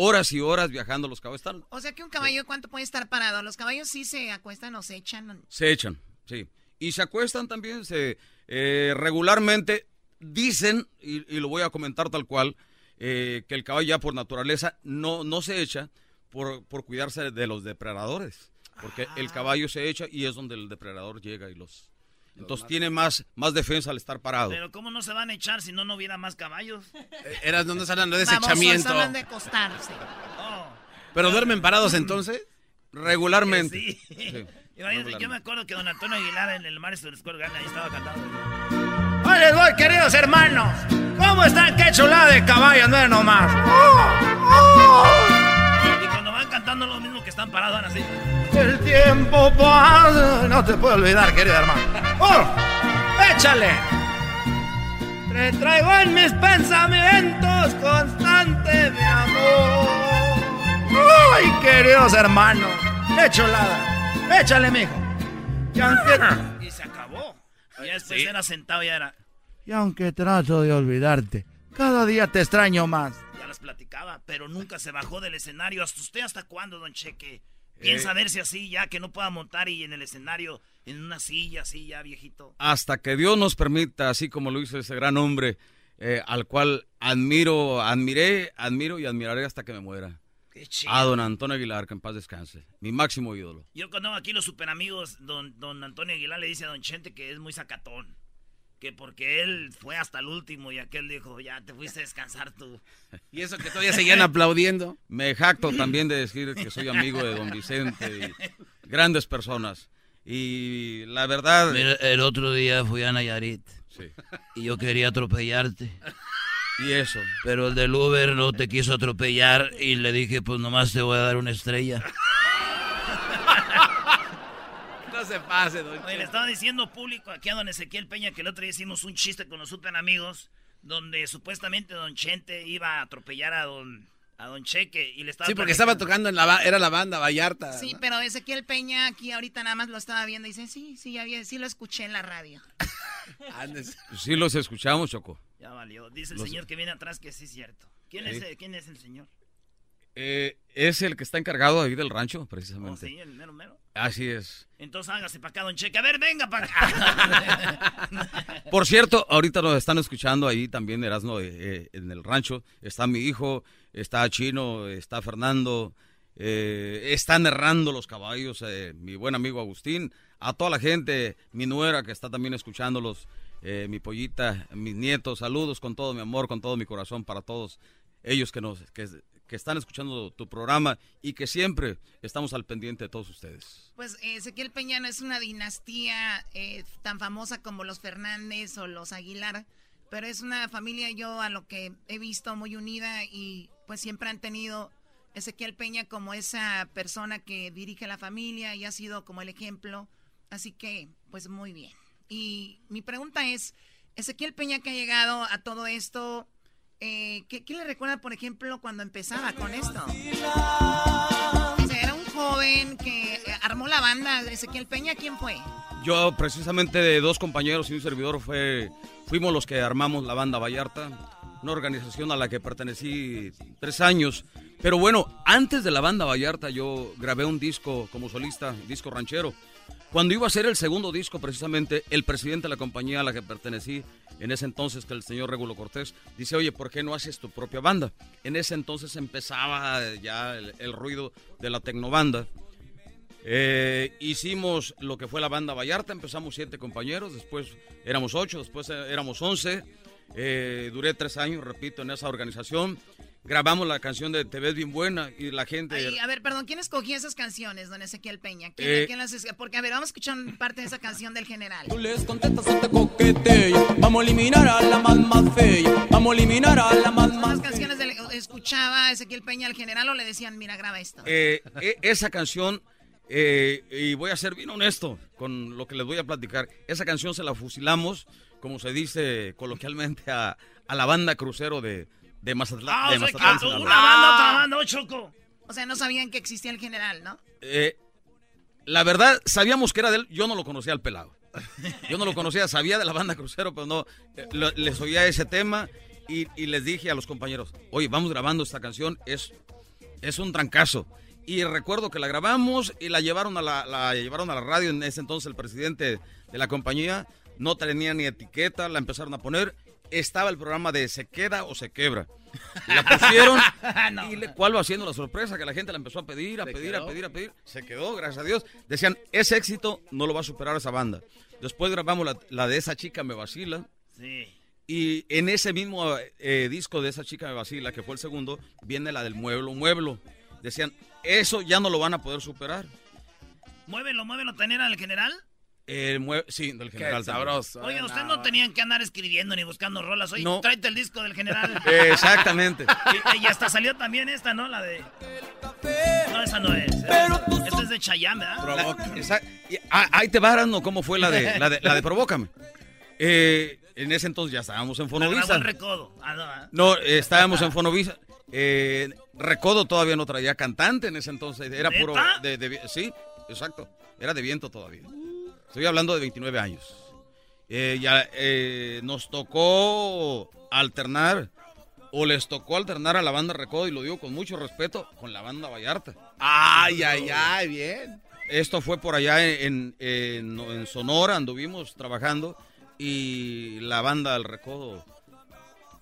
horas y horas viajando los caballos. Están- O sea que un caballo, ¿cuánto puede estar parado? Los caballos sí se acuestan o se echan. se echan, sí. Y se acuestan también, se eh, regularmente dicen, y, y lo voy a comentar tal cual, eh, que el caballo ya por naturaleza no, no se echa por, por cuidarse de los depredadores. Porque el caballo se echa y es donde el depredador llega y los... Entonces tiene más, más defensa al estar parado. Pero ¿cómo no se van a echar si no, no hubiera más caballos? Eras, no estás hablando de Babosos, desechamiento. hablan de acostarse. ¿Pero duermen parados entonces? Regularmente. Sí. Sí. Imagínate, yo me acuerdo que don Antonio Aguilar en el Madison Square Garden ahí estaba cantando. Ahí les voy, queridos hermanos. ¿Cómo están? ¡Qué chulada de caballo! No nomás. Y cuando van cantando lo mismo que están parados, van así. El tiempo pasa. No te puedo olvidar, querido hermano. ¡Oh! ¡Échale! Te traigo en mis pensamientos constante de amor. ¡Ay, queridos hermanos! ¡Qué chulada! ¡Échale, mijo! Y aunque, Y se acabó. Y ya después era sentado y era. y aunque trato de olvidarte, cada día te extraño más. Ya las platicaba, pero nunca se bajó del escenario. ¿Hasta usted hasta cuándo, don Cheque? Piensa Eh. verse así ya, que no pueda montar y en el escenario, en una silla así ya, viejito. hasta que Dios nos permita, así como lo hizo ese gran hombre, eh, al cual admiro, admiré, admiro y admiraré hasta que me muera. Qué chido. A don Antonio Aguilar, que en paz descanse. Mi máximo ídolo. Yo cuando aquí los super amigos, don, don Antonio Aguilar le dice a don Chente que es muy sacatón. Que porque él fue hasta el último y aquel dijo, ya te fuiste a descansar tú. Y eso que todavía seguían aplaudiendo. Me jacto también de decir que soy amigo de don Vicente y grandes personas. Y la verdad... Mira, el otro día fui a Nayarit Sí. y yo quería atropellarte. Y eso. Pero el del Uber no te quiso atropellar y le dije, pues nomás te voy a dar una estrella. Se pase, don Oye, le estaba diciendo público aquí a don Ezequiel Peña que el otro día hicimos un chiste con los super amigos donde supuestamente don Chente iba a atropellar a don, a don Cheque y le estaba Sí, porque estaba tocando en la era la banda Vallarta. Sí, pero Ezequiel Peña aquí ahorita nada más lo estaba viendo y dice, sí, sí, ya vi- sí lo escuché en la radio. Andes. Sí los escuchamos, Choco. Ya valió. Dice el Los- señor que viene atrás que sí es cierto. ¿Quién, Sí. es, el- ¿Quién es el señor? Eh, es el que está encargado ahí del rancho, Oh, precisamente. sí, el mero mero. Así es. Entonces hágase para acá, don Cheque. A ver, venga para acá. Por cierto, ahorita nos están escuchando ahí también, Erasmo, eh, eh, en el rancho. Está mi hijo, está Chino, está Fernando, eh, están errando los caballos, eh, mi buen amigo Agustín, a toda la gente, mi nuera que está también escuchándolos, eh, mi pollita, mis nietos, saludos con todo mi amor, con todo mi corazón para todos ellos que nos que, que están escuchando tu programa y que siempre estamos al pendiente de todos ustedes. Pues Ezequiel Peña no es una dinastía eh, tan famosa como los Fernández o los Aguilar, pero es una familia yo a lo que he visto muy unida y pues siempre han tenido Ezequiel Peña como esa persona que dirige la familia y ha sido como el ejemplo. Así que, pues muy bien. Y mi pregunta es, Ezequiel Peña que ha llegado a todo esto, eh, ¿qué, qué le recuerda, por ejemplo, cuando empezaba con esto? O sea, era un joven que eh, armó la banda. Ezequiel Peña, ¿quién fue? Yo, precisamente, de dos compañeros y un servidor, fue, fuimos los que armamos la banda Vallarta, una organización a la que pertenecí tres años. Pero bueno, antes de la banda Vallarta, yo grabé un disco como solista, disco ranchero. Cuando iba a ser el segundo disco, precisamente, el presidente de la compañía a la que pertenecí, en ese entonces, que el señor Regulo Cortés, dice, oye, ¿por qué no haces tu propia banda? En ese entonces empezaba ya el, ruido de la tecnobanda. Eh, hicimos lo que fue la banda Vallarta, empezamos siete compañeros, después éramos ocho, después éramos once. Eh, duré tres años, repito, en esa organización. Grabamos la canción de Te ves bien buena y la gente... Ay, a ver, perdón, ¿quién escogió esas canciones, don Ezequiel Peña? ¿Quién, Eh, quién las es- Porque, a ver, vamos a escuchar parte de esa canción del general. les contestas o te coquetea. Vamos a eliminar a la más más fea. Vamos a eliminar a la más ¿Son más las canciones del, escuchaba Ezequiel Peña al general o le decían, mira, graba esto? Eh, e- esa canción, eh, y voy a ser bien honesto con lo que les voy a platicar, esa canción se la fusilamos, como se dice coloquialmente, a, a la banda crucero de, de Mazatlán. Ah, de o sea, Mazatlán, una banda, Choco. O sea, no sabían que existía el general, ¿no? Eh, la verdad, sabíamos que era de él, yo no lo conocía al pelado. Yo no lo conocía, sabía de la banda crucero, pero no, eh, lo- les oía ese tema y, y les dije a los compañeros, oye, vamos grabando esta canción, es, es un trancazo. Y recuerdo que la grabamos y la llevaron a la, la llevaron a la radio. En ese entonces el presidente de la compañía no tenía ni etiqueta, la empezaron a poner. Estaba el programa de se queda o se quebra. La pusieron y le, cuál va haciendo la sorpresa que la gente la empezó a pedir, a ¿Se pedir, quedó? a pedir, a pedir. Se quedó, gracias a Dios. Decían, ese éxito no lo va a superar esa banda. Después grabamos la, la de esa chica me vacila. Sí. Y en ese mismo eh, disco de esa chica me vacila, que fue el segundo, viene la del mueblo, mueblo. Decían, eso ya no lo van a poder superar. Muévelo, muévelo, tener al general. El mue- sí, del general. sabroso. Oye, eh, ustedes no. no tenían que andar escribiendo ni buscando rolas. Oye, No. tráete el disco del general. Exactamente. Y, y hasta salió también esta, ¿no? La de. No, esa no es. Esta es de Chayanne, ¿verdad? Esa- ah, ahí te va, ¿no? ¿Cómo fue la de, la de, la de Provócame? Eh, en ese entonces ya estábamos en Fonovisa. el recodo. Ah, no. No, eh, estábamos en Fonovisa. Eh, Recodo todavía no traía cantante en ese entonces. Era puro. De, sí, exacto. Era de viento todavía. Estoy hablando de 29 años. Eh, ya eh, nos tocó alternar. O les tocó alternar a la banda Recodo, y lo digo con mucho respeto, con la banda Vallarta. Ay, ay, ay, bien. Esto fue por allá en, en- en Sonora, anduvimos trabajando y la banda del Recodo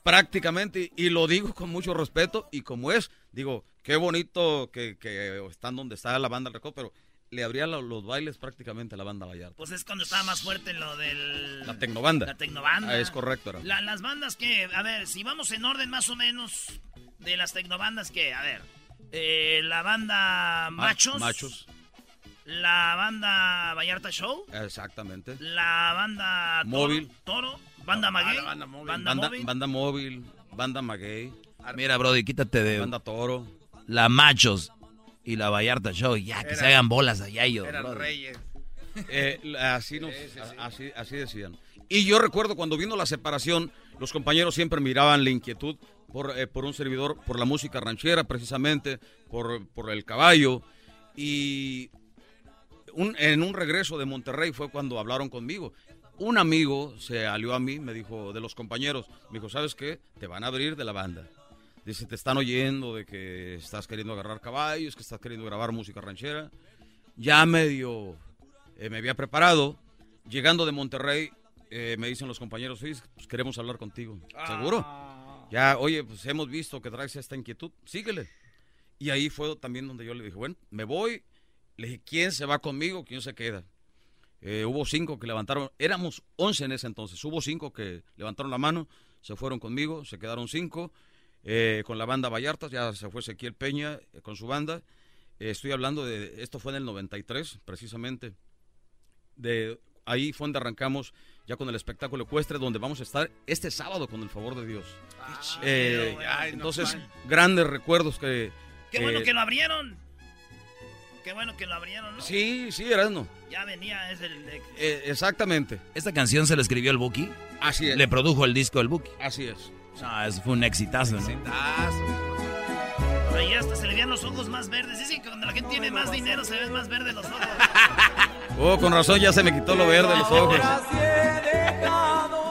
prácticamente, y lo digo con mucho respeto y como es, digo, qué bonito que, que están donde está la banda del Recodo, pero le abría lo- los bailes prácticamente a la banda Vallarta. Pues es cuando estaba más fuerte lo del. La tecnobanda. La tecnobanda. Ah, es correcto. era. La- las bandas que, a ver, si vamos en orden más o menos de las tecnobandas que, a ver, eh, la banda Machos, Ah, machos, la banda Vallarta Show, exactamente. la banda Toro, Móvil. Toro, banda Maguey, la banda móvil. banda, Banda, Móvil. banda móvil, banda maguey, Mira, Brody, quítate de banda toro. la Machos y la Vallarta Show. Ya, que se hagan bolas allá ellos. Eran brody. reyes. Eh, así, nos, a- Así, así decían. Y yo recuerdo cuando vino la separación, los compañeros siempre miraban la inquietud por, eh, por un servidor, por la música ranchera precisamente, por, por el caballo. Y un- en un regreso de Monterrey fue cuando hablaron conmigo. Un amigo se alió a mí, me dijo, de los compañeros, me dijo, ¿sabes qué? Te van a abrir de la banda. Dice, te están oyendo de que estás queriendo agarrar caballos, que estás queriendo grabar música ranchera. Ya medio eh, me había preparado. Llegando de Monterrey, eh, me dicen los compañeros, "Oye, pues queremos hablar contigo. ¿Seguro? Ya, oye, pues hemos visto que traes esta inquietud, síguele. Y ahí fue también donde yo le dije, bueno, me voy. Le dije, ¿quién se va conmigo? ¿Quién se queda? Eh, hubo cinco que levantaron, éramos once en ese entonces, hubo cinco que levantaron la mano, se fueron conmigo, se quedaron cinco, eh, con la banda Vallarta, ya se fue Ezequiel Peña eh, con su banda. Eh, estoy hablando de, esto fue en el 93, precisamente. De ahí fue donde arrancamos ya con el espectáculo ecuestre, donde vamos a estar este sábado con el favor de Dios. Eh, ay, entonces, grandes recuerdos que... Qué bueno que lo abrieron. Qué bueno que lo abrieron, ¿no? Sí, sí, Erasmo. Ya venía, es el... de- Eh, exactamente. Esta canción se la escribió el Buki. Así es. Le produjo el disco el Buki. Así es. No, eso fue un exitazo, ¿no? Ahí hasta se le veían los ojos más verdes. Dicen que cuando la gente tiene más dinero se ven más verdes los ojos. Oh, con razón ya se me quitó lo verde de los ojos.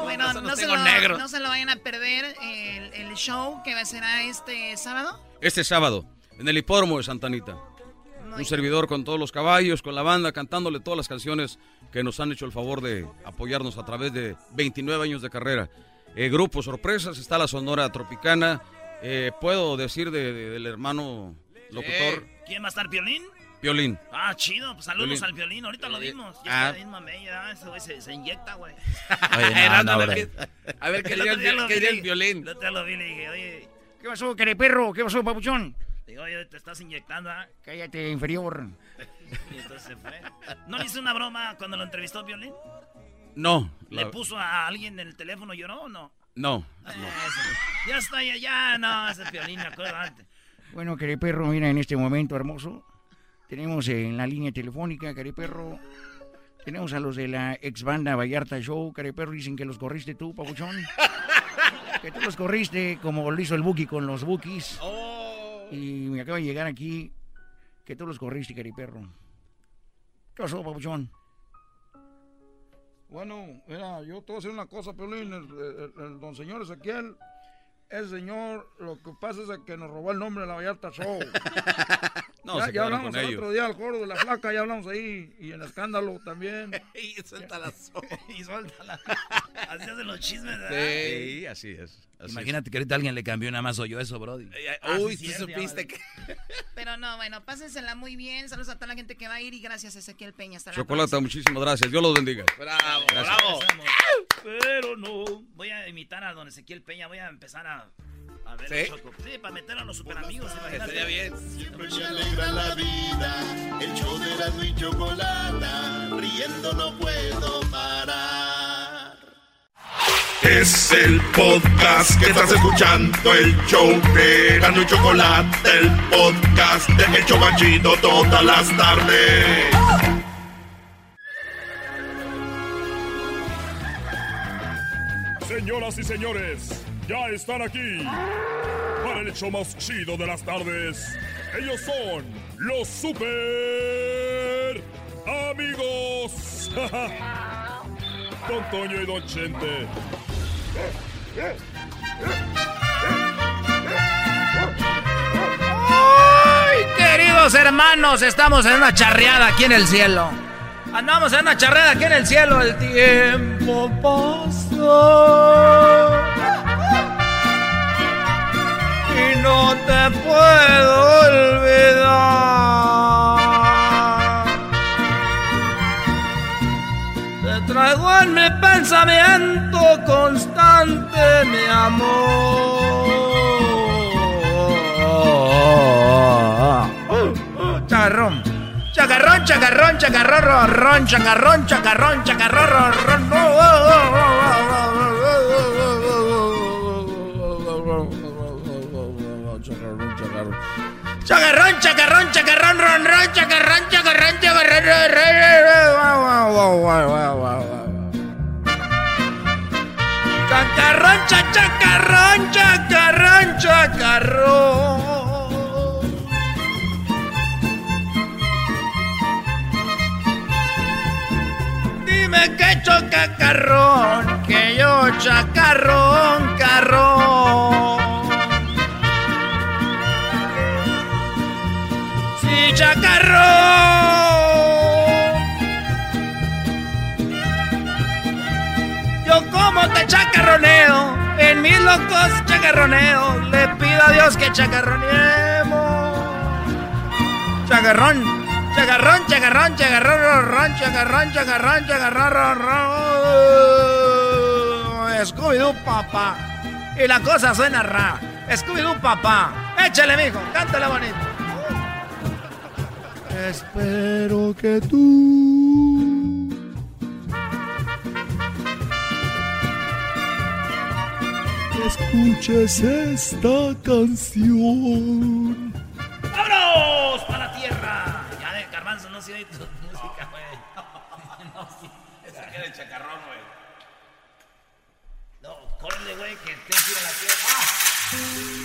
Bueno, no, no se lo, negro. no se lo vayan a perder el, el show que va a ser este sábado. Este sábado, en el hipódromo de Santa Anita. Un servidor con todos los caballos, con la banda, cantándole todas las canciones que nos han hecho el favor de apoyarnos a través de 29 años de carrera. Eh, grupo sorpresas, está la Sonora Tropicana. eh, puedo decir de- de- del hermano locutor, ¿Quién va a estar, Piolín? Violín. Ah, chido. Pues saludos Piolín. al Piolín. Ahorita lo Eh, vimos. ah. Ya está mamey, ya, Ese güey se, se inyecta, güey. Oye, no, no, A ver, ¿qué El diría el, diría el otro día lo vi y le dije, oye, ¿Qué pasó, perro? ¿Qué pasó, papuchón? digo, oye, te estás inyectando, ¿ah? Cállate, inferior. Y entonces se fue. ¿No le hice una broma cuando lo entrevistó Violín? No, ¿Le la- puso a alguien en el teléfono y lloró o no? no, Eh, ese- ya está, ya, ya, no, ese Piolín, me acuerdo antes. Bueno, perro, mira, en este momento hermoso, tenemos en la línea telefónica, perro, tenemos a los de la ex banda Vallarta Show, perro, dicen que los corriste tú, papuchón. que tú los corriste como lo hizo el Buki con los Bukis. Y me acaba de llegar aquí que tú los corriste, perro. ¿Qué pasó, papuchón? Bueno, mira, yo te voy a decir una cosa, Piolín, el, el- el don señor Ezequiel, ese señor, lo que pasa es que nos robó el nombre de la Vallarta Show. No, ya, se ya quedaron hablamos con el ellos. otro día al gordo de la flaca, ya hablamos ahí. Y el escándalo también. y suelta la y suéltala. Así hacen los chismes, ¿verdad? Sí, así es. así Imagínate que ahorita alguien le cambió nada más yo eso, Brody. Ah, Uy, sí, tú sí, supiste que. Pero no, bueno, pásensela muy bien. Saludos a toda la gente que va a ir y gracias a Ezequiel Peña. Hasta Chocolata, muchísimas gracias. Dios los bendiga. Bravo, Gracias. bravo. Pero no. Voy a imitar a don Ezequiel Peña. Voy a empezar a. A ver, ¿Sí? Choco. Sí, para meter a los super amigos. Estaría bien. Siempre me alegra la vida, el show de Erasmo y Chocolata, riendo no puedo parar. Es el podcast que estás escuchando, el show de Erasmo y Chocolate, el podcast de El Chobachito todas las tardes. Señoras y señores, ya están aquí para el hecho más chido de las tardes. Ellos son los super amigos. Don Toño y Don Chente. ¡Ay, queridos hermanos! Estamos en una charreada aquí en el cielo. Andamos en una charreada aquí en el cielo. El tiempo pasó. Y no te puedo olvidar. Te traigo en mi pensamiento constante, mi amor. Chacarrón, chacarrón, chacarrón, chacarrón, ron, chacarrón, chacarrón, chacarrón, ron. Chacarrón, chacarrón, chacarrón, ron, ron, chacarrón, chacarrón, chacarrón. Chacarrón, cha, chacarrón, chacarrón, chacarrón. Dime que chocacarrón, que yo chacarrón, carrón. Chacarrón. Yo como te chacarroneo, en mis locos chacarroneo, le pido a Dios que chacarroneemos. Chacarrón, chacarrón, chacarrón, chacarrón, ron, chacarrón, chacarrón, chacarrón, ron. Scooby-Doo, papá. Y la cosa suena ra. Scooby-Doo, papá. Échale, mijo, cántale bonito. Espero que tú escuches esta canción. ¡Vámonos para la tierra! Ya de Garbanzo, no se oye tu música, güey. No, sí. Esa que chacarrón, güey. No, córrele, güey, que te tira la tierra. ¡Ah!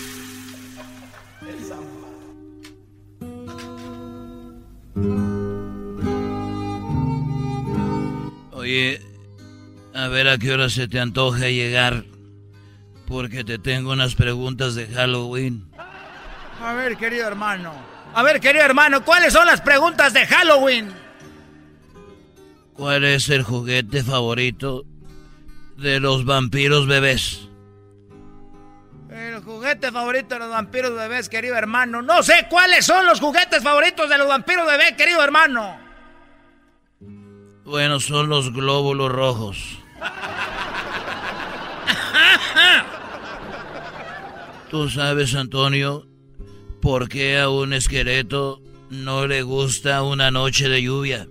Oye, a ver a qué hora se te antoja llegar, porque te tengo unas preguntas de Halloween. A ver, querido hermano. A ver, querido hermano, ¿cuáles son las preguntas de Halloween? ¿Cuál es el juguete favorito de los vampiros bebés? El juguete favorito de los vampiros bebés, querido hermano. No sé cuáles son los juguetes favoritos de los vampiros bebés, querido hermano. Bueno, son los glóbulos rojos. ¿Tú sabes, Antonio, por qué a un esqueleto no le gusta una noche de lluvia?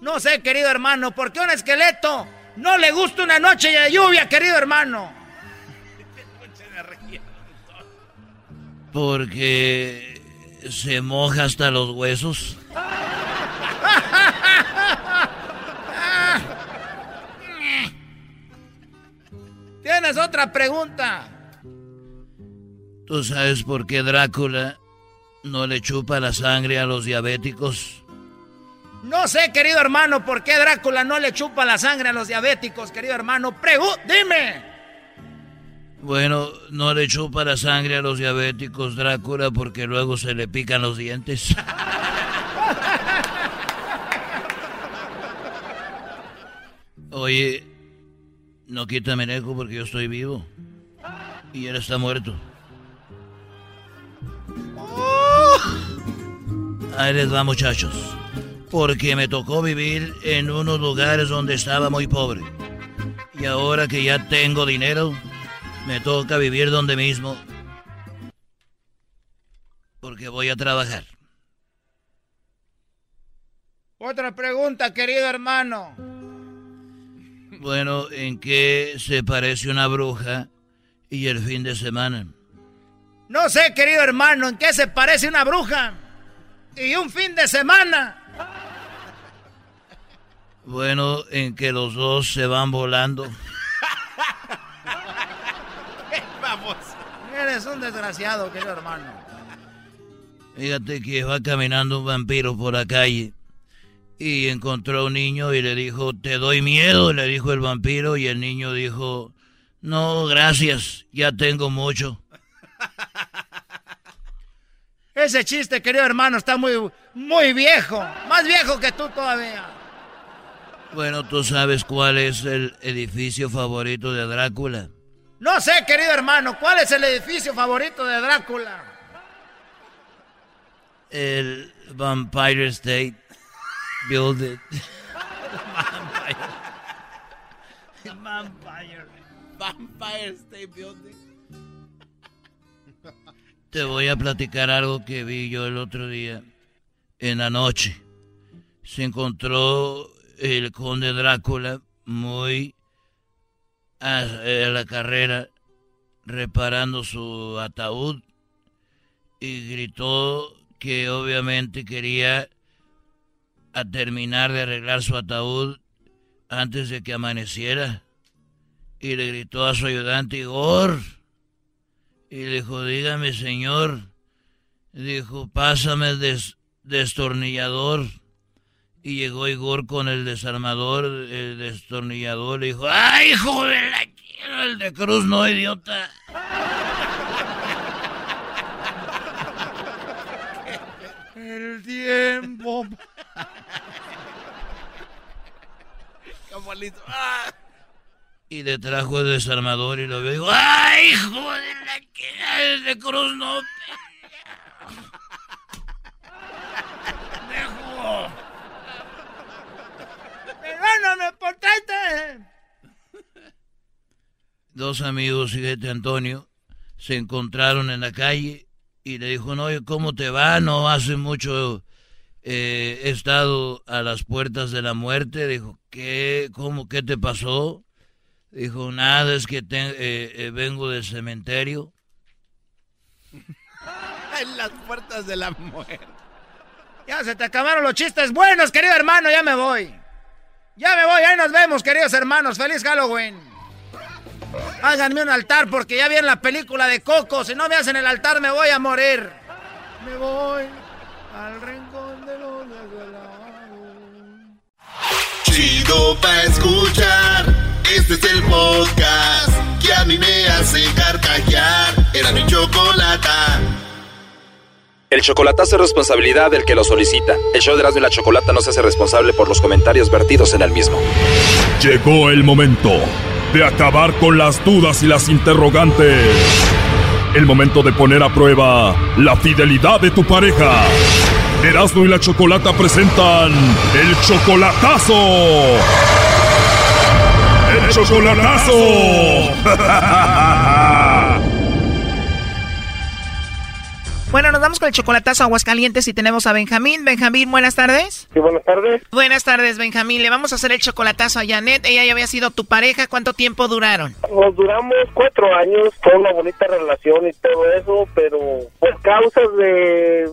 No sé, querido hermano, ¿por qué a un esqueleto no le gusta una noche de lluvia, querido hermano? Porque se moja hasta los huesos. ¿Tienes otra pregunta? ¿Tú sabes por qué Drácula no le chupa la sangre a los diabéticos? No sé, querido hermano, por qué Drácula no le chupa la sangre a los diabéticos, querido hermano. Pregu dime. Bueno, no le chupa la sangre a los diabéticos Drácula porque luego se le pican los dientes. Oye, no quítame eco porque yo estoy vivo. Y él está muerto. Ahí les va, muchachos. Porque me tocó vivir en unos lugares donde estaba muy pobre. Y ahora que ya tengo dinero, me toca vivir donde mismo. Porque voy a trabajar. Otra pregunta, querido hermano. Bueno, ¿en qué se parece una bruja y el fin de semana? No sé, querido hermano, ¿en qué se parece una bruja y un fin de semana? Bueno, en que los dos se van volando. Vamos. Eres un desgraciado, querido hermano. Fíjate que va caminando un vampiro por la calle y encontró a un niño y le dijo, te doy miedo, le dijo el vampiro y el niño dijo, no, gracias, ya tengo mucho. Ese chiste, querido hermano, está muy, muy viejo, más viejo que tú todavía. Bueno, ¿tú sabes cuál es el edificio favorito de Drácula? No sé, querido hermano, ¿cuál es el edificio favorito de Drácula? El Vampire State Building. Vampire. Vampire. Vampire State Building. Te voy a platicar algo que vi yo el otro día. En la noche. Se encontró el conde Drácula muy a, la carrera reparando su ataúd y gritó que obviamente quería a terminar de arreglar su ataúd antes de que amaneciera. Y le gritó a su ayudante Igor. Y le dijo, dígame señor. Dijo, pásame el destornillador. Y llegó Igor con el desarmador, el destornillador. Le dijo, ¡ay, hijo de la... El de Cruz, no, idiota. El tiempo. Y le trajo el desarmador y lo vio y dijo, ¡ay, hijo de la que de Cruz no! ¡Dejo! ¡Perdóname, portate! Dos amigos, fíjate, Antonio, se encontraron en la calle y le dijo, no, ¿cómo te va? No hace mucho eh, he estado a las puertas de la muerte. Dijo, ¿qué? ¿Cómo? ¿Qué te pasó? Dijo, nada, es que eh, eh, vengo del cementerio. en las puertas de la muerte. Ya se te acabaron los chistes buenos, querido hermano, ya me voy. Ya me voy, ahí nos vemos, queridos hermanos. Feliz Halloween. Háganme un altar porque ya viene la película de Coco. Si no me hacen el altar me voy a morir. Me voy al rincón de los desvelados. Chido pa' escuchar. Este es el podcast que a mí me hace carcajear. Era mi chocolata. El chocolatazo es responsabilidad del que lo solicita. El show de Erasmo y la Chocolata no se hace responsable por los comentarios vertidos en el mismo. Llegó el momento de acabar con las dudas y las interrogantes. El momento de poner a prueba la fidelidad de tu pareja. Erasmo y la Chocolata presentan el chocolatazo. El chocolatazo. Bueno, nos vamos con el chocolatazo a Aguascalientes y tenemos a Benjamín. Benjamín, buenas tardes. Sí, buenas tardes. Buenas tardes, Benjamín. Le vamos a hacer el chocolatazo a Janet. Ella ya había sido tu pareja. ¿Cuánto tiempo duraron? Nos duramos cuatro años, fue una bonita relación y todo eso, pero por causas de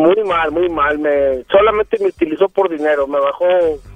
Muy mal, muy mal. Me solamente me utilizó por dinero. Me bajó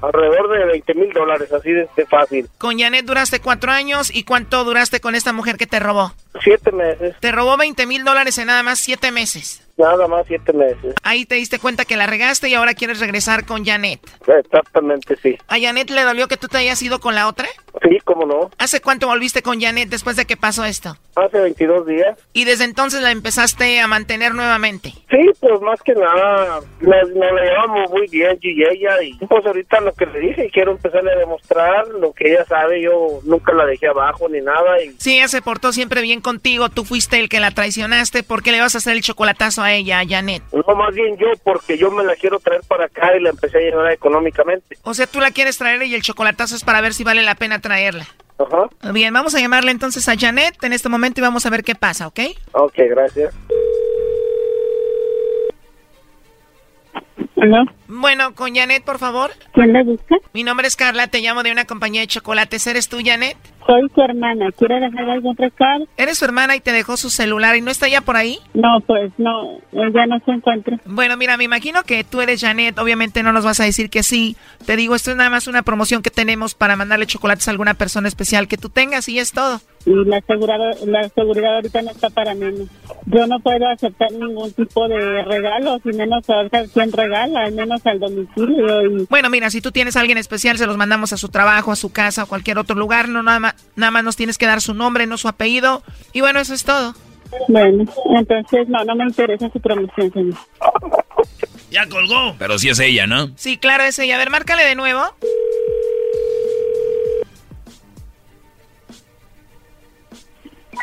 alrededor de 20 mil dólares, así de, de fácil. Con Janet duraste cuatro años y cuánto duraste con esta mujer que te robó. Siete meses. Te robó 20 mil dólares en nada más siete meses. Nada más siete meses. Ahí te diste cuenta que la regaste y ahora quieres regresar con Janet. Exactamente, sí. ¿A Janet le dolió que tú te hayas ido con la otra? Sí, cómo no. ¿Hace cuánto volviste con Janet después de que pasó esto? Hace 22 días. ¿Y desde entonces la empezaste a mantener nuevamente? Sí, pues más que nada, nos, nos la llevamos muy bien yo y ella. Y pues ahorita lo que le dije, quiero empezarle a demostrar lo que ella sabe. Yo nunca la dejé abajo ni nada. Y Sí, ella se portó siempre bien contigo. Tú fuiste el que la traicionaste. ¿Por qué le vas a hacer el chocolatazo a ella, a Janet? no, más bien yo, porque yo me la quiero traer para acá y la empecé a llevar económicamente. O sea, tú la quieres traer y el chocolatazo es para ver si vale la pena traerla. Ajá. Bien, vamos a llamarle entonces a Janet en este momento y vamos a ver qué pasa, ¿ok? Ok, gracias. ¿Aló? Bueno, con Janet, por favor. ¿Quién la busca? Mi nombre es Carla, te llamo de una compañía de chocolates. ¿Eres tú, Janet? Soy su hermana. ¿Quiere dejar algún recado? ¿Eres su hermana y te dejó su celular y no está ya por ahí? No, pues no, ella no se encuentra. Bueno, mira, me imagino que tú eres Janet, obviamente no nos vas a decir que sí. Te digo, esto es nada más una promoción que tenemos para mandarle chocolates a alguna persona especial que tú tengas y es todo. Y la seguridad, la seguridad ahorita no está para menos. Yo no puedo aceptar ningún tipo de regalo, y menos a quien regala, al menos al domicilio. Y... Bueno, mira, si tú tienes a alguien especial, se los mandamos a su trabajo, a su casa o cualquier otro lugar. No, nada más, nada más nos tienes que dar su nombre, no su apellido. Y bueno, eso es todo. Bueno, entonces no, no me interesa su promoción, señor. Ya colgó. Pero sí es ella, ¿no? Sí, claro, es ella. A ver, márcale de nuevo.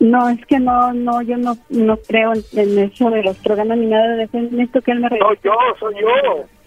No, es que no, no, yo no, no creo en, en eso de los programas ni nada de eso. Necesito que él me Soy yo, soy yo.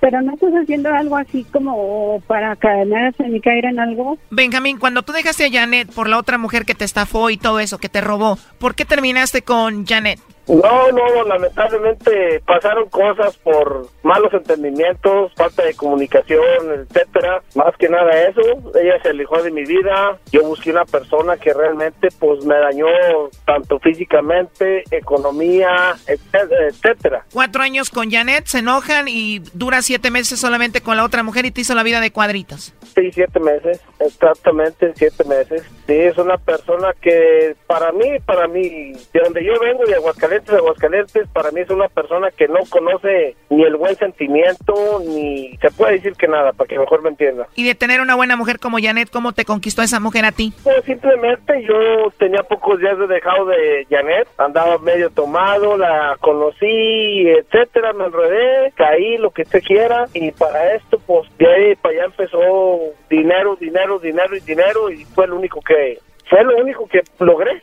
Pero no estás haciendo algo así como para en mi caer en algo. Benjamín, cuando tú dejaste a Janet por la otra mujer que te estafó y todo eso, que te robó, ¿por qué terminaste con Janet? No, no, lamentablemente pasaron cosas por malos entendimientos, falta de comunicación, etcétera. Más que nada eso, ella se alejó de mi vida. Yo busqué una persona que realmente pues me dañó tanto físicamente, economía, etcétera, etcétera. Cuatro años con Janet, se enojan y dura siete meses solamente con la otra mujer y te hizo la vida de cuadritos. Sí, siete meses, exactamente siete meses. Sí, es una persona que para mí, para mí, de donde yo vengo, de Aguascalientes, Aguascalientes, para mí es una persona que no conoce ni el buen sentimiento, ni se puede decir que nada, para que mejor me entienda. Y de tener una buena mujer como Janet, ¿cómo te conquistó esa mujer a ti? Pues simplemente yo tenía pocos días de dejado de Janet, andaba medio tomado, la conocí, etcétera, me enredé, caí, lo que usted quiera, y para esto, pues de ahí para allá empezó dinero, dinero, dinero y dinero, y fue lo único que, fue lo único que logré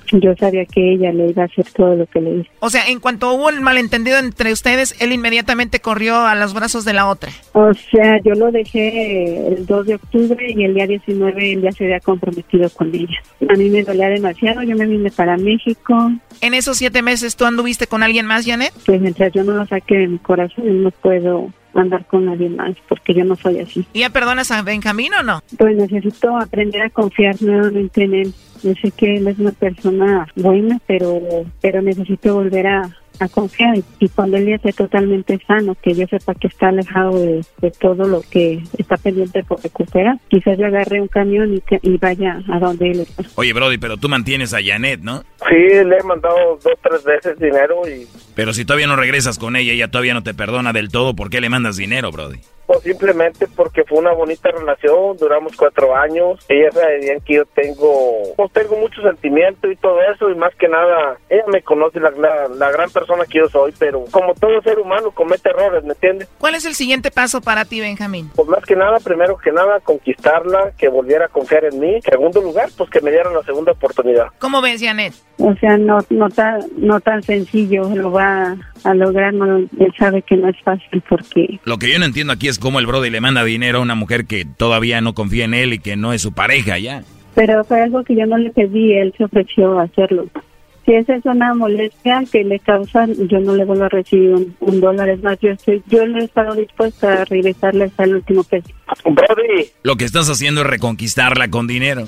Yo sabía que ella le iba a hacer todo lo que le hizo. O sea, en cuanto hubo un malentendido entre ustedes, él inmediatamente corrió a los brazos de la otra. O sea, yo lo dejé el 2 de octubre y el día 19 él ya se había comprometido con ella. A mí me dolía demasiado, yo me vine para México. ¿En esos siete meses tú anduviste con alguien más, Janet? Pues mientras yo no lo saque de mi corazón, no puedo andar con nadie más, porque yo no soy así. ¿Y ya perdonas a Benjamín o no? Pues necesito aprender a confiar nuevamente en él. Yo sé que él es una persona buena, pero, pero necesito volver a, a confiar y cuando él ya esté totalmente sano, que yo sepa que está alejado de, de todo lo que está pendiente por recuperar, quizás yo agarre un camión y, que, y vaya a donde él está. Oye, Brody, pero tú mantienes a Janet, ¿no? Sí, le he mandado dos, tres veces dinero y Pero si todavía no regresas con ella, ella todavía no te perdona del todo, ¿por qué le mandas dinero, Brody? Pues simplemente porque fue una bonita relación, duramos cuatro años, ella sabía que yo tengo, pues tengo mucho sentimiento y todo eso y más que nada, ella me conoce la, la, la gran persona que yo soy, pero como todo ser humano comete errores, ¿me entiendes? ¿Cuál es el siguiente paso para ti, Benjamín? Pues más que nada, primero que nada, conquistarla, que volviera a confiar en mí. Segundo lugar, pues que me dieran la segunda oportunidad. ¿Cómo ves, Janet? O sea, no, no, tan, no tan sencillo lo va a lograr, no, él sabe que no es fácil porque... Lo que yo no entiendo aquí es cómo el Brody le manda dinero a una mujer que todavía no confía en él y que no es su pareja ya. Pero fue algo que yo no le pedí, él se ofreció a hacerlo. Si esa es una molestia que le causa, yo no le vuelvo a recibir un, un dólar. Es más, yo estoy, yo no he estado dispuesta a regresarle hasta el último peso. Brody, Lo que estás haciendo es reconquistarla con dinero.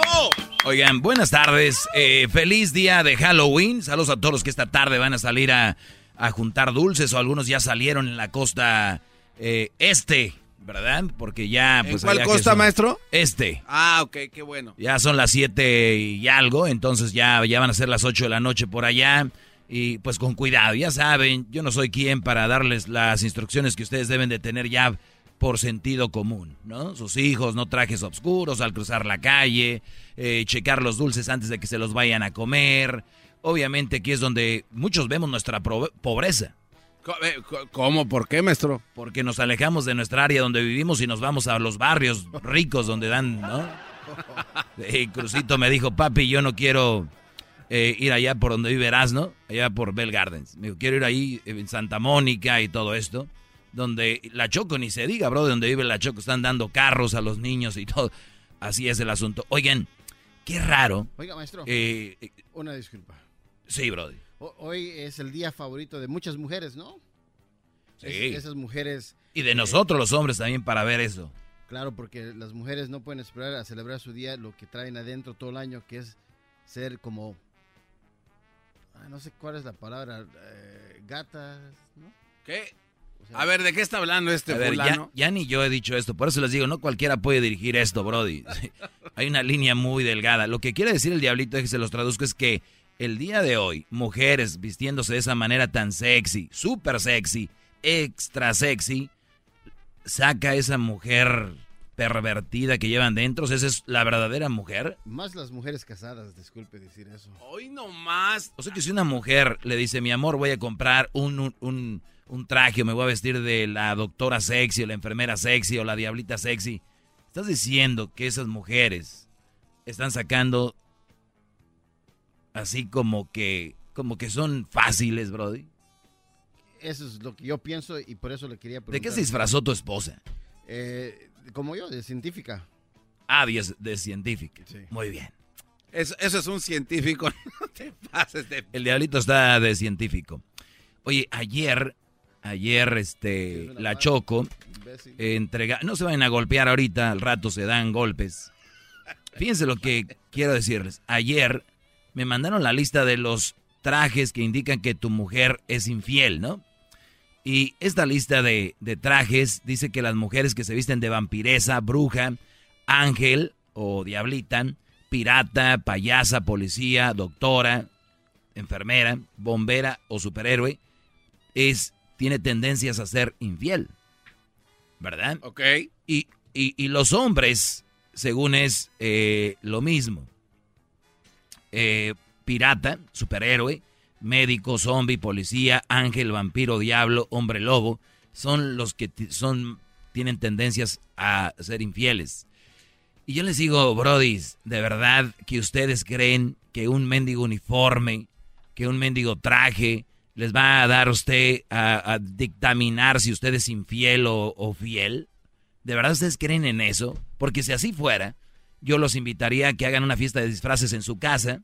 ¡Bravo! Oigan, buenas tardes. Eh, feliz día de Halloween. Saludos a todos los que esta tarde van a salir a, a juntar dulces o algunos ya salieron en la costa eh, este, ¿verdad? Porque ya... ¿En Pues, cuál allá que costa, son- maestro? Este. Ah, ok, qué bueno. Ya son las 7 y algo, entonces ya, ya van a ser las 8 de la noche por allá. Y pues con cuidado, ya saben, yo no soy quien para darles las instrucciones que ustedes deben de tener ya por sentido común, ¿no? Sus hijos, no trajes oscuros al cruzar la calle, eh, checar los dulces antes de que se los vayan a comer. Obviamente aquí es donde muchos vemos nuestra pobreza. Eh, ¿Cómo? ¿Por qué, maestro? Porque nos alejamos de nuestra área donde vivimos y nos vamos a los barrios ricos donde dan, ¿no? Y Crucito me dijo, papi, yo no quiero eh, ir allá por donde vive ¿no? allá por Bell Gardens. Me dijo, quiero ir ahí en Santa Mónica y todo esto, donde la Choco ni se diga, bro, de donde vive la Choco, están dando carros a los niños y todo. Así es el asunto. Oigan, qué raro. Oiga, maestro. Eh, una disculpa. Sí, brody. Hoy es el día favorito de muchas mujeres, ¿no? Sí. esas mujeres. Y de nosotros los hombres también para ver eso. Claro, porque las mujeres no pueden esperar a celebrar su día lo que traen adentro todo el año, que es ser como. Ah, no sé cuál es la palabra. Eh, gatas, ¿no? ¿Qué? A ver, ¿de qué está hablando este a ver, ya, ya, ni yo he dicho esto, por eso les digo, no cualquiera puede dirigir esto, Brody. Hay una línea muy delgada. Lo que quiere decir el diablito, es que se los traduzco, es que el día de hoy, mujeres vistiéndose de esa manera tan sexy, súper sexy, extra sexy, saca esa mujer pervertida que llevan dentro. ¿Esa es la verdadera mujer? Más las mujeres casadas, disculpe decir eso. Hoy no más. O sea que si una mujer le dice, mi amor, voy a comprar un, un, un traje o me voy a vestir de la doctora sexy o la enfermera sexy o la diablita sexy, estás diciendo que esas mujeres están sacando así como que, como que son fáciles, Brody. Eso es lo que yo pienso y por eso le quería preguntar. ¿De qué se disfrazó tu esposa? Eh, como yo, de científica. Ah, de, de científica. Muy bien. Eso, es un científico. No te pases de... El diablito está de científico. Oye, ayer, ayer, este, la Choco entrega... No se vayan a golpear ahorita, al rato se dan golpes. Fíjense lo que quiero decirles. Ayer me mandaron la lista de los trajes que indican que tu mujer es infiel, ¿no? Y esta lista de, trajes dice que las mujeres que se visten de vampiresa, bruja, ángel o diablita, pirata, payasa, policía, doctora, enfermera, bombera o superhéroe, es, tiene tendencias a ser infiel. ¿Verdad? Ok. Y, y, los hombres, según es eh, lo mismo. Eh, pirata, superhéroe, médico, zombie, policía, ángel, vampiro, diablo, hombre lobo, son los que son, tienen tendencias a ser infieles. Y yo les digo, brodis, de verdad que ustedes creen que un mendigo uniforme, que un mendigo traje, les va a dar usted a, dictaminar si usted es infiel o, o, fiel? ¿De verdad ustedes creen en eso? Porque si así fuera, yo los invitaría a que hagan una fiesta de disfraces en su casa,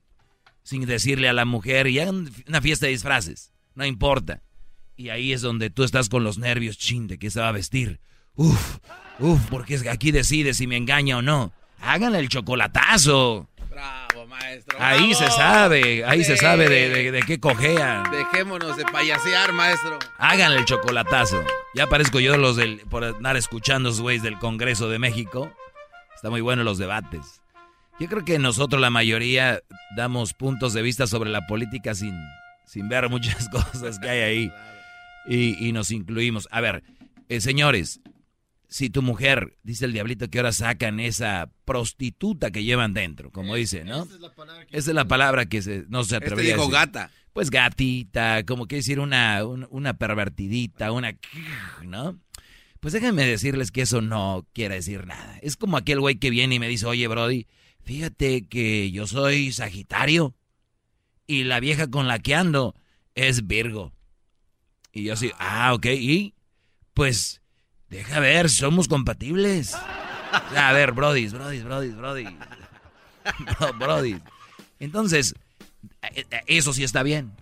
sin decirle a la mujer, y hagan una fiesta de disfraces, no importa. Y ahí es donde tú estás con los nervios, chin, de qué se va a vestir. Uf, uf, porque aquí decide si me engaña o no. Háganle el chocolatazo. Bravo, maestro. Ahí se sabe, ahí se sabe de, de, qué cojea. Dejémonos de payasear, maestro. Háganle el chocolatazo. Ya parezco yo los del, por andar escuchando los güeyes del Congreso de México. Está muy bueno los debates. Yo creo que nosotros la mayoría damos puntos de vista sobre la política sin, sin ver muchas cosas que hay ahí. Y, nos incluimos. A ver, eh, señores, si tu mujer, dice el diablito que ahora sacan esa prostituta que llevan dentro, como dice, ¿no? Esa es la palabra que, se, no se este atrevería este dijo gata. Pues gatita, como que decir una, una pervertidita, una... ¿no? Pues déjenme decirles que eso no quiere decir nada. Es como aquel güey que viene y me dice, oye, Brody, fíjate que yo soy Sagitario y la vieja con la que ando es Virgo. Y yo así, ah, ok, y pues, deja ver, somos compatibles. A ver, Brody, Brody, Brody, Brody. Brody. Entonces, eh, eh, eso sí está bien.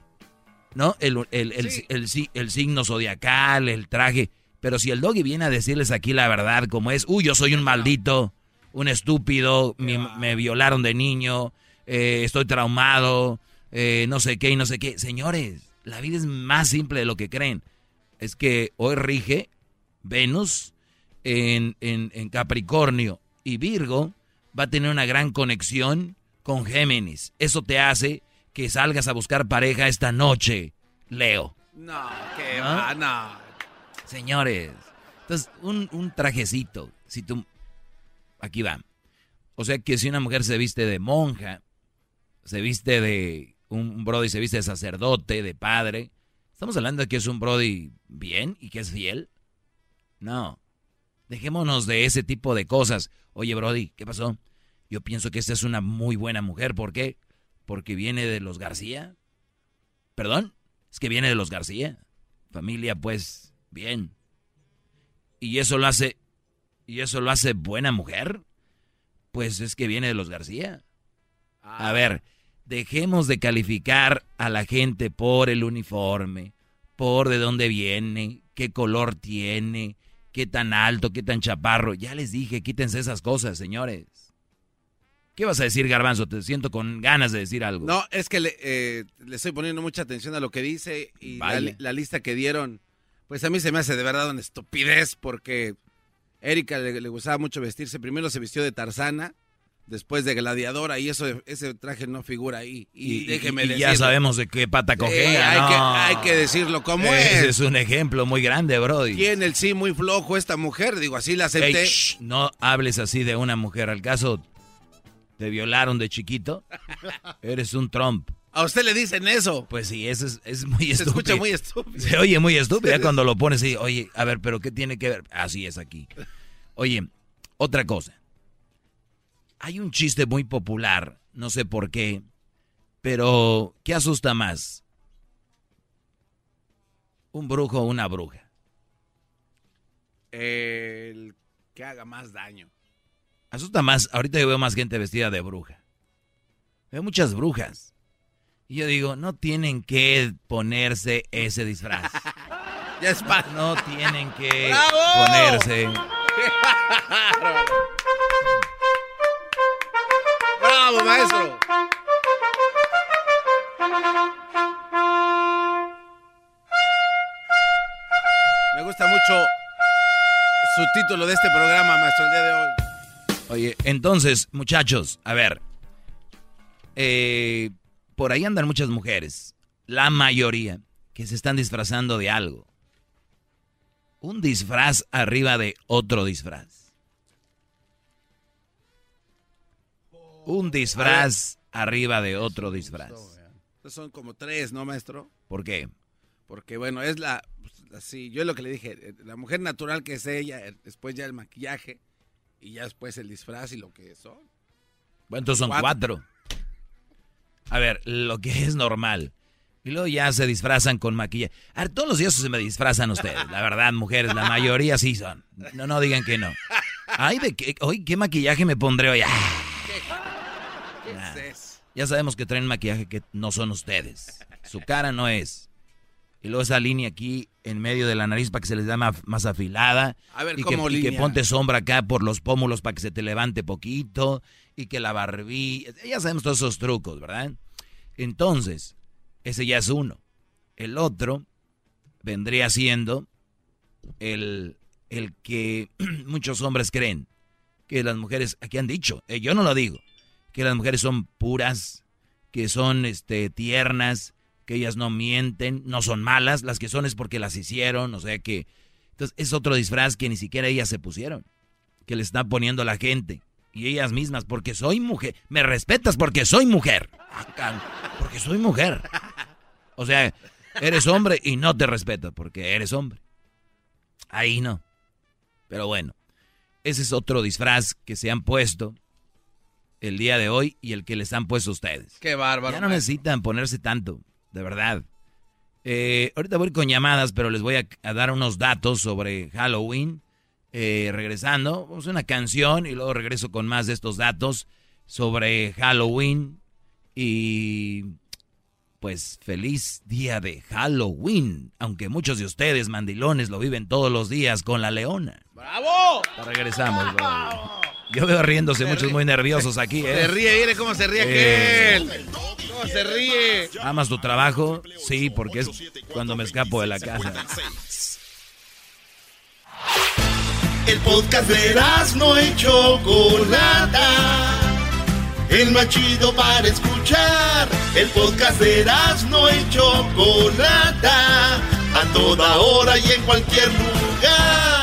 ¿No? El, el, el signo zodiacal, el traje. Pero si el doggy viene a decirles aquí la verdad como es, uy, yo soy un maldito, un estúpido, me, violaron de niño, eh, estoy traumado, eh, no sé qué y no sé qué. Señores, la vida es más simple de lo que creen. Es que hoy rige Venus en, en Capricornio y Virgo va a tener una gran conexión con Géminis. Eso te hace que salgas a buscar pareja esta noche, Leo. No, que va, no. Señores, entonces un, trajecito, si tú... Aquí va. O sea que si una mujer se viste de monja, se viste de... Un brody se viste de sacerdote, de padre, ¿Estamos hablando de que es un Brody bien y que es fiel? No. Dejémonos de ese tipo de cosas. Oye, Brody, ¿qué pasó? Yo pienso que esta es una muy buena mujer. ¿Por qué? Porque viene de los García. ¿Perdón? Es que viene de los García. Familia, pues, bien. ¿Y eso lo hace. ¿Y eso lo hace buena mujer? Pues es que viene de los García. A ver, dejemos de calificar a la gente por el uniforme, por de dónde viene, qué color tiene, qué tan alto, qué tan chaparro. Ya les dije, quítense esas cosas, señores. ¿Qué vas a decir, Garbanzo? Te siento con ganas de decir algo. No, es que le, eh, le estoy poniendo mucha atención a lo que dice y la, la lista que dieron, pues a mí se me hace de verdad una estupidez porque Erika le, le gustaba mucho vestirse. Primero se vistió de Tarzana, después de gladiadora y eso ese traje no figura ahí. Y, Y, déjeme y- y ya sabemos de qué pata Sí, cojea. hay, no. que, hay que decirlo como Ese es. es un ejemplo muy grande, Brody. Tiene el sí muy flojo esta mujer, digo, así la acepté. Shh, no hables así de una mujer. Al caso, te violaron de chiquito. Eres un Trump. A usted le dicen eso. Pues sí, eso es, es muy Se estúpido. escucha muy estúpido. Se oye muy estúpido ya cuando lo pones y, oye, a ver, pero ¿qué tiene que ver? Así es aquí. Oye, otra cosa. Hay un chiste muy popular, no sé por qué, pero ¿qué asusta más? ¿Un brujo o una bruja? El que haga más daño. Asusta más, ahorita yo veo más gente vestida de bruja. Veo muchas brujas. Y yo digo, no tienen que ponerse ese disfraz. Ya es No tienen que ¡Bravo! ponerse. ¡Bravo, maestro! Me gusta mucho su título de este programa, maestro, el día de hoy. Oye, entonces, muchachos, a ver. eh, por ahí andan muchas mujeres, la mayoría, que se están disfrazando de algo. Un disfraz arriba de otro disfraz. Un disfraz arriba de otro disfraz. Son como tres, ¿no, maestro? ¿Por qué? Porque, bueno, es la... pues, Así, yo es lo que le dije, eh, la mujer natural que es ella, eh, después ya el maquillaje y ya después el disfraz y lo que son. Bueno, entonces son cuatro. A ver, lo que es normal. Y luego ya se disfrazan con maquillaje. A ver, todos los días se me disfrazan ustedes. La verdad, mujeres, la mayoría sí son. No, no digan que no. Ay, de qué, hoy qué maquillaje me pondré hoy. Ah, ¿Qué Nah. es eso? Ya sabemos que traen maquillaje que no son ustedes. Su cara no es. Y luego esa línea aquí en medio de la nariz para que se les da más, más afilada. A ver, y que, ¿cómo y que ponte sombra acá por los pómulos para que se te levante poquito. Y que la barbilla. Ya sabemos todos esos trucos, ¿verdad? Entonces, ese ya es uno. El otro vendría siendo el, el que muchos hombres creen que las mujeres, aquí han dicho, eh, yo no lo digo, que las mujeres son puras, que son este, tiernas, que ellas no mienten, no son malas, las que son es porque las hicieron, o sea que... Entonces es otro disfraz que ni siquiera ellas se pusieron, que le están poniendo la gente. Y ellas mismas, porque soy mujer. Me respetas porque soy mujer. Ah, Porque soy mujer. O sea, eres hombre y no te respeto porque eres hombre. Ahí no. Pero bueno, ese es otro disfraz que se han puesto el día de hoy y el que les han puesto ustedes. Qué bárbaro. Ya no maestro. necesitan ponerse tanto, de verdad. Eh, ahorita voy con llamadas, pero les voy a, a dar unos datos sobre Halloween. Eh, regresando, vamos a una canción y luego regreso con más de estos datos sobre Halloween. Y pues feliz día de Halloween, aunque muchos de ustedes, mandilones, lo viven todos los días con la leona. ¡Bravo! Regresamos, bro. Yo veo riéndose muchos muy nerviosos aquí, ¿eh? Se ríe, mire cómo se ríe Eh. aquel. ¿Cómo se ríe? ¿Amas tu trabajo? Sí, porque es cuando me escapo de la casa. El podcast de no y Chocolata. El más chido para escuchar. El podcast de no y Chocolata. A toda hora y en cualquier lugar.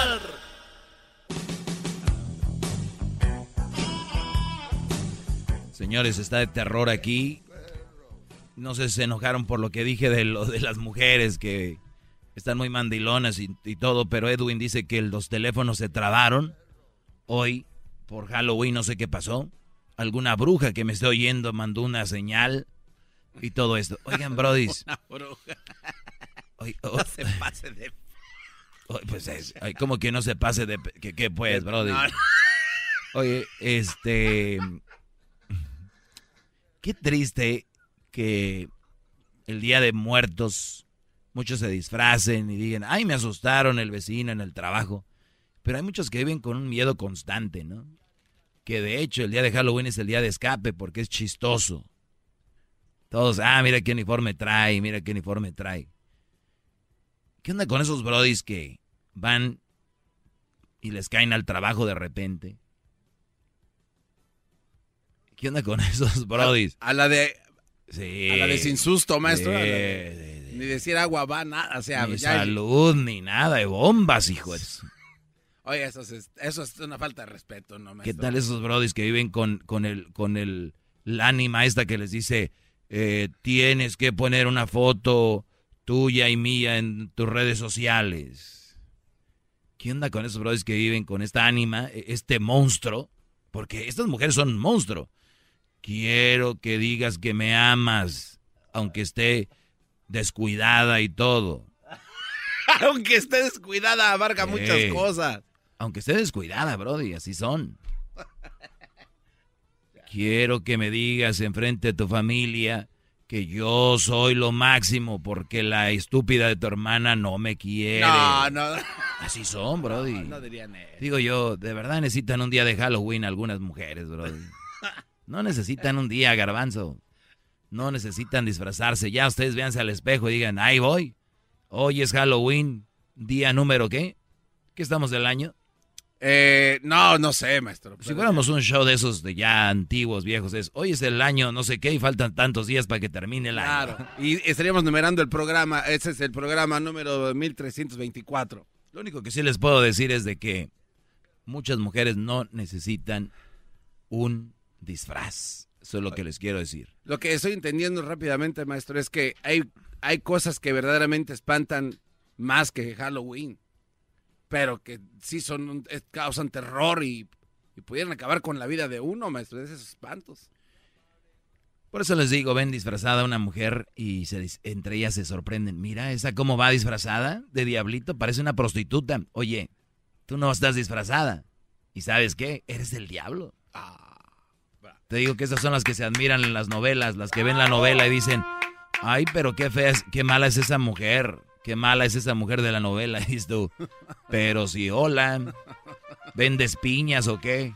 Señores, está de terror aquí. no sé si se enojaron por lo que dije de lo de las mujeres que están muy mandilonas y, y todo, pero Edwin dice que los teléfonos se trabaron hoy por Halloween, no sé qué pasó. Alguna bruja que me esté oyendo mandó una señal y todo esto. Oigan, brodis. Una bruja. No oh, se pase de... pues es, ay, como que no se pase de... ¿Qué, qué pues, brody? No, no. Oye, este... Qué triste que el Día de Muertos muchos se disfracen y digan, ay, me asustaron el vecino en el trabajo. Pero hay muchos que viven con un miedo constante, ¿no? Que de hecho el día de Halloween es el día de escape porque es chistoso. Todos, ah, mira qué uniforme trae, mira qué uniforme trae. ¿Qué onda con esos brodis que van y les caen al trabajo de repente? ¿Qué onda con esos brodis? A la de... Sí. A la de sin susto, maestro. Sí, de- Ni decir agua va, nada. O sea, Ni ya- salud, ni nada de bombas, hijo Oye, eso es, eso es una falta de respeto, ¿no, ¿Qué maestro? tal esos brodis que viven con, con el, con el, la ánima esta que les dice, eh, tienes que poner una foto tuya y mía en tus redes sociales? ¿Qué onda con esos brodis que viven con esta ánima, e- este monstruo? Porque estas mujeres son un monstruo. Quiero que digas que me amas, aunque esté descuidada y todo. Aunque esté descuidada, abarca muchas cosas. Aunque esté descuidada, Brody, así son. Quiero que me digas enfrente de tu familia que yo soy lo máximo porque la estúpida de tu hermana no me quiere. No, no. Así son, Brody. No dirían eso. Digo yo, de verdad necesitan un día de Halloween algunas mujeres, Brody. No necesitan un día, garbanzo. No necesitan disfrazarse. Ya ustedes véanse al espejo y digan, ahí voy. Hoy es Halloween. Día número qué? ¿Qué estamos del año? Eh, no, no sé, maestro. Si fuéramos un show de esos de ya antiguos, viejos, es hoy es el año no sé qué y faltan tantos días para que termine el año. Claro. Y estaríamos numerando el programa. Ese es el programa número 1324. Lo único que sí les puedo decir es de que muchas mujeres no necesitan un disfraz. Eso es lo que les quiero decir. Lo que estoy entendiendo rápidamente, maestro, es que hay, hay cosas que verdaderamente espantan más que Halloween. Pero que sí son, causan terror y, y pudieran acabar con la vida de uno, maestro, de esos espantos. Por eso les digo, ven disfrazada una mujer y se, entre ellas se sorprenden. Mira, esa cómo va disfrazada de diablito, parece una prostituta. Oye, tú no estás disfrazada. ¿Y sabes qué? Eres el diablo. Te digo que esas son las que se admiran en las novelas, las que ven la novela y dicen, ay, pero qué fea, qué mala es esa mujer, qué mala es esa mujer de la novela. Dices pero si hola, ¿vendes piñas o qué?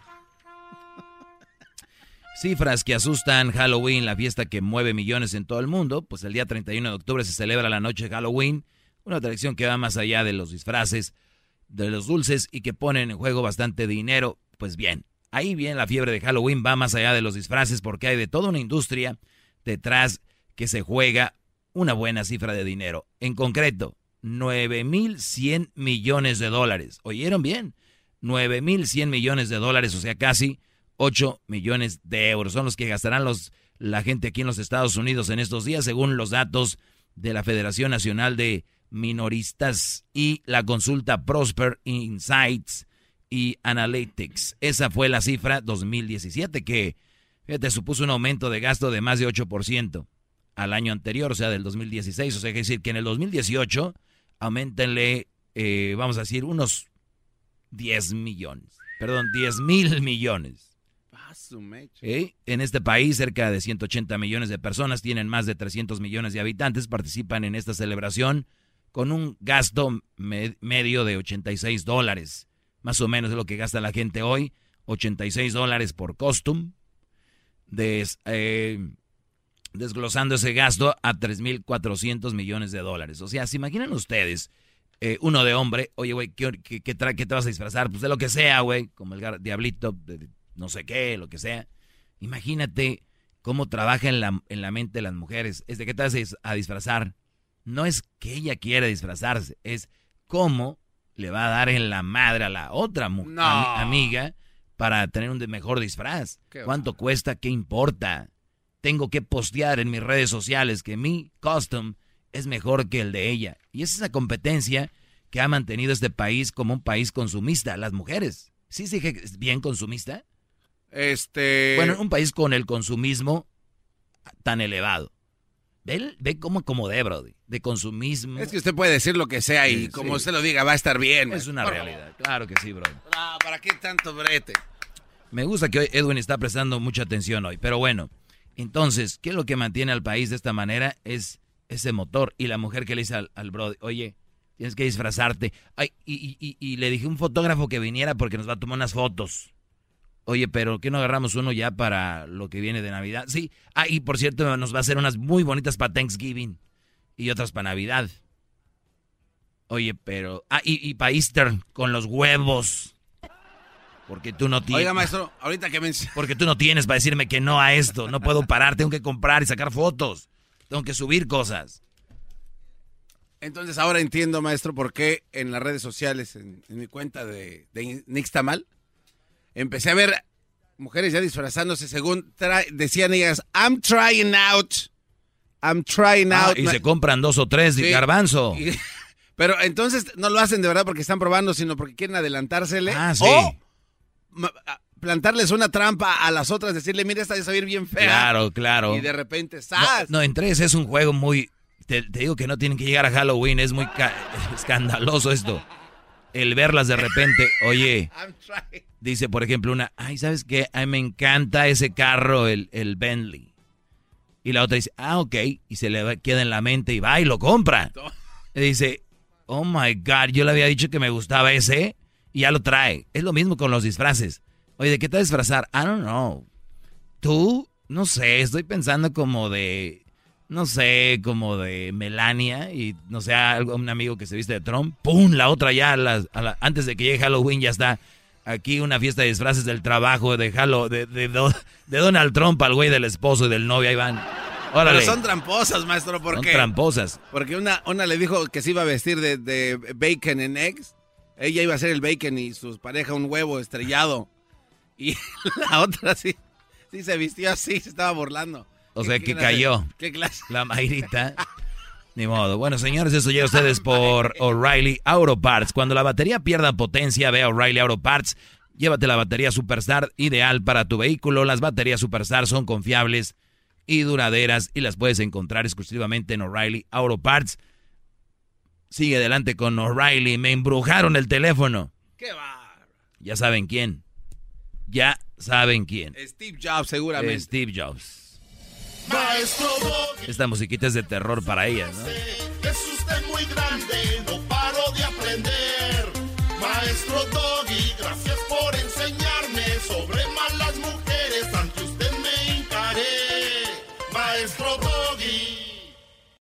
Cifras que asustan Halloween, la fiesta que mueve millones en todo el mundo. Pues el día 31 de octubre se celebra la noche de Halloween, una tradición que va más allá de los disfraces, de los dulces y que ponen en juego bastante dinero. Pues bien, ahí bien la fiebre de Halloween va más allá de los disfraces porque hay de toda una industria detrás que se juega una buena cifra de dinero. En concreto, 9.100 millones de dólares. ¿Oyeron bien? 9.100 millones de dólares, o sea, casi 8 millones de euros. Son los que gastarán los, la gente aquí en los Estados Unidos en estos días, según los datos de la Federación Nacional de Minoristas y la consulta Prosper Insights y Analytics. Esa fue la cifra 2017 que, fíjate, supuso un aumento de gasto de más de 8% al año anterior, o sea, del 2016. O sea, que decir que en el 2018 aumentenle, eh, vamos a decir, unos 10 millones. Perdón, 10 mil millones. Ah. ¿Eh? En este país, cerca de 180 millones de personas tienen más de 300 millones de habitantes, participan en esta celebración con un gasto me- medio de 86 dólares. Más o menos es lo que gasta la gente hoy. 86 dólares por costume. Des- eh, desglosando ese gasto a 3.400 millones de dólares. O sea, ¿se imaginan ustedes? eh, uno de hombre, oye, güey, ¿qué, qué, te vas a disfrazar? Pues de lo que sea, güey, como el diablito, de, no sé qué, lo que sea. Imagínate cómo trabaja en la, en la mente de las mujeres. Es de qué te vas a disfrazar. No es que ella quiera disfrazarse, es cómo le va a dar en la madre a la otra No. ami- amiga para tener un mejor disfraz. Qué ¿Cuánto cuesta? ¿Qué importa? tengo que postear en mis redes sociales que mi custom es mejor que el de ella. Y es esa competencia que ha mantenido este país como un país consumista, las mujeres. ¿Sí se dije bien consumista? Este. Bueno, un país con el consumismo tan elevado. Ve, ve cómo acomodé, Brody. De consumismo. Es que usted puede decir lo que sea y Sí, como sí. usted lo diga, va a estar bien. Es una realidad. Claro que sí, Brody. Ah, ¿Para qué tanto brete? Me gusta que hoy Edwin está prestando mucha atención hoy. Pero bueno, entonces, ¿qué es lo que mantiene al país de esta manera? Es ese motor. Y la mujer que le dice al, al Brody, oye, tienes que disfrazarte. Ay, y, y- y- y le dije a un fotógrafo que viniera porque nos va a tomar unas fotos. Oye, pero ¿qué no agarramos uno ya para lo que viene de Navidad? Sí. Ah, y por cierto, nos va a hacer unas muy bonitas para Thanksgiving y otras para Navidad. Oye, pero... Ah, y, y para Easter con los huevos. Porque tú no tienes... Oiga, maestro, ahorita que me... Porque tú no tienes para decirme que no a esto. No puedo parar, tengo que comprar y sacar fotos. Tengo que subir cosas. Entonces ahora entiendo, maestro, por qué en las redes sociales, en, en mi cuenta de, de Nixtamal, empecé a ver mujeres ya disfrazándose según decían ellas, I'm trying out. I'm trying Ah, out. y se compran dos o tres de Sí. garbanzo. Y- pero entonces no lo hacen de verdad porque están probando, sino porque quieren adelantársele. Ah, sí. O plantarles una trampa a las otras, decirle, mira, esta ya se va a ir bien fea. Claro, claro. Y de repente, No, ¡zas! no, en tres es un juego muy... Te, te digo que no tienen que llegar a Halloween, es muy ca- escandaloso esto. El verlas de repente, oye, I'm trying. Dice por ejemplo una, ay, ¿sabes qué? A mí me encanta ese carro, el, el Bentley. Y la otra dice, ah, ok, y se le va- queda en la mente y va y lo compra. Y dice, oh my God, yo le había dicho que me gustaba ese y ya lo trae. Es lo mismo con los disfraces. Oye, ¿de qué te vas a disfrazar? I don't know. Tú, no sé, estoy pensando como de, no sé, como de Melania y no sé, algo, un amigo que se viste de Trump. ¡Pum! La otra ya, a las- a la- antes de que llegue Halloween ya está. Aquí una fiesta de disfraces del trabajo de, Halo, de, de, de Donald Trump al güey del esposo y del novio. Ahí van. Órale. Pero son tramposas, maestro, ¿por Son qué? tramposas. Porque una, una le dijo que se iba a vestir de, de bacon en eggs. Ella iba a hacer el bacon y su pareja un huevo estrellado. Y la otra sí, sí se vistió así, se estaba burlando. O ¿Qué- sea, que cayó. ¿Qué clase? La Mayrita. Ni modo. Bueno, señores, eso llega a ustedes por O'Reilly Auto Parts. Cuando la batería pierda potencia, ve a O'Reilly Auto Parts. Llévate la batería Superstar ideal para tu vehículo. Las baterías Superstar son confiables y duraderas y las puedes encontrar exclusivamente en O'Reilly Auto Parts. Sigue adelante con O'Reilly. Me embrujaron el teléfono. ¿Qué va? Ya saben quién. Ya saben quién. Steve Jobs, seguramente. Steve Jobs. Maestro Doggy, Esta musiquita es de terror para ellas, ¿no? es usted muy grande,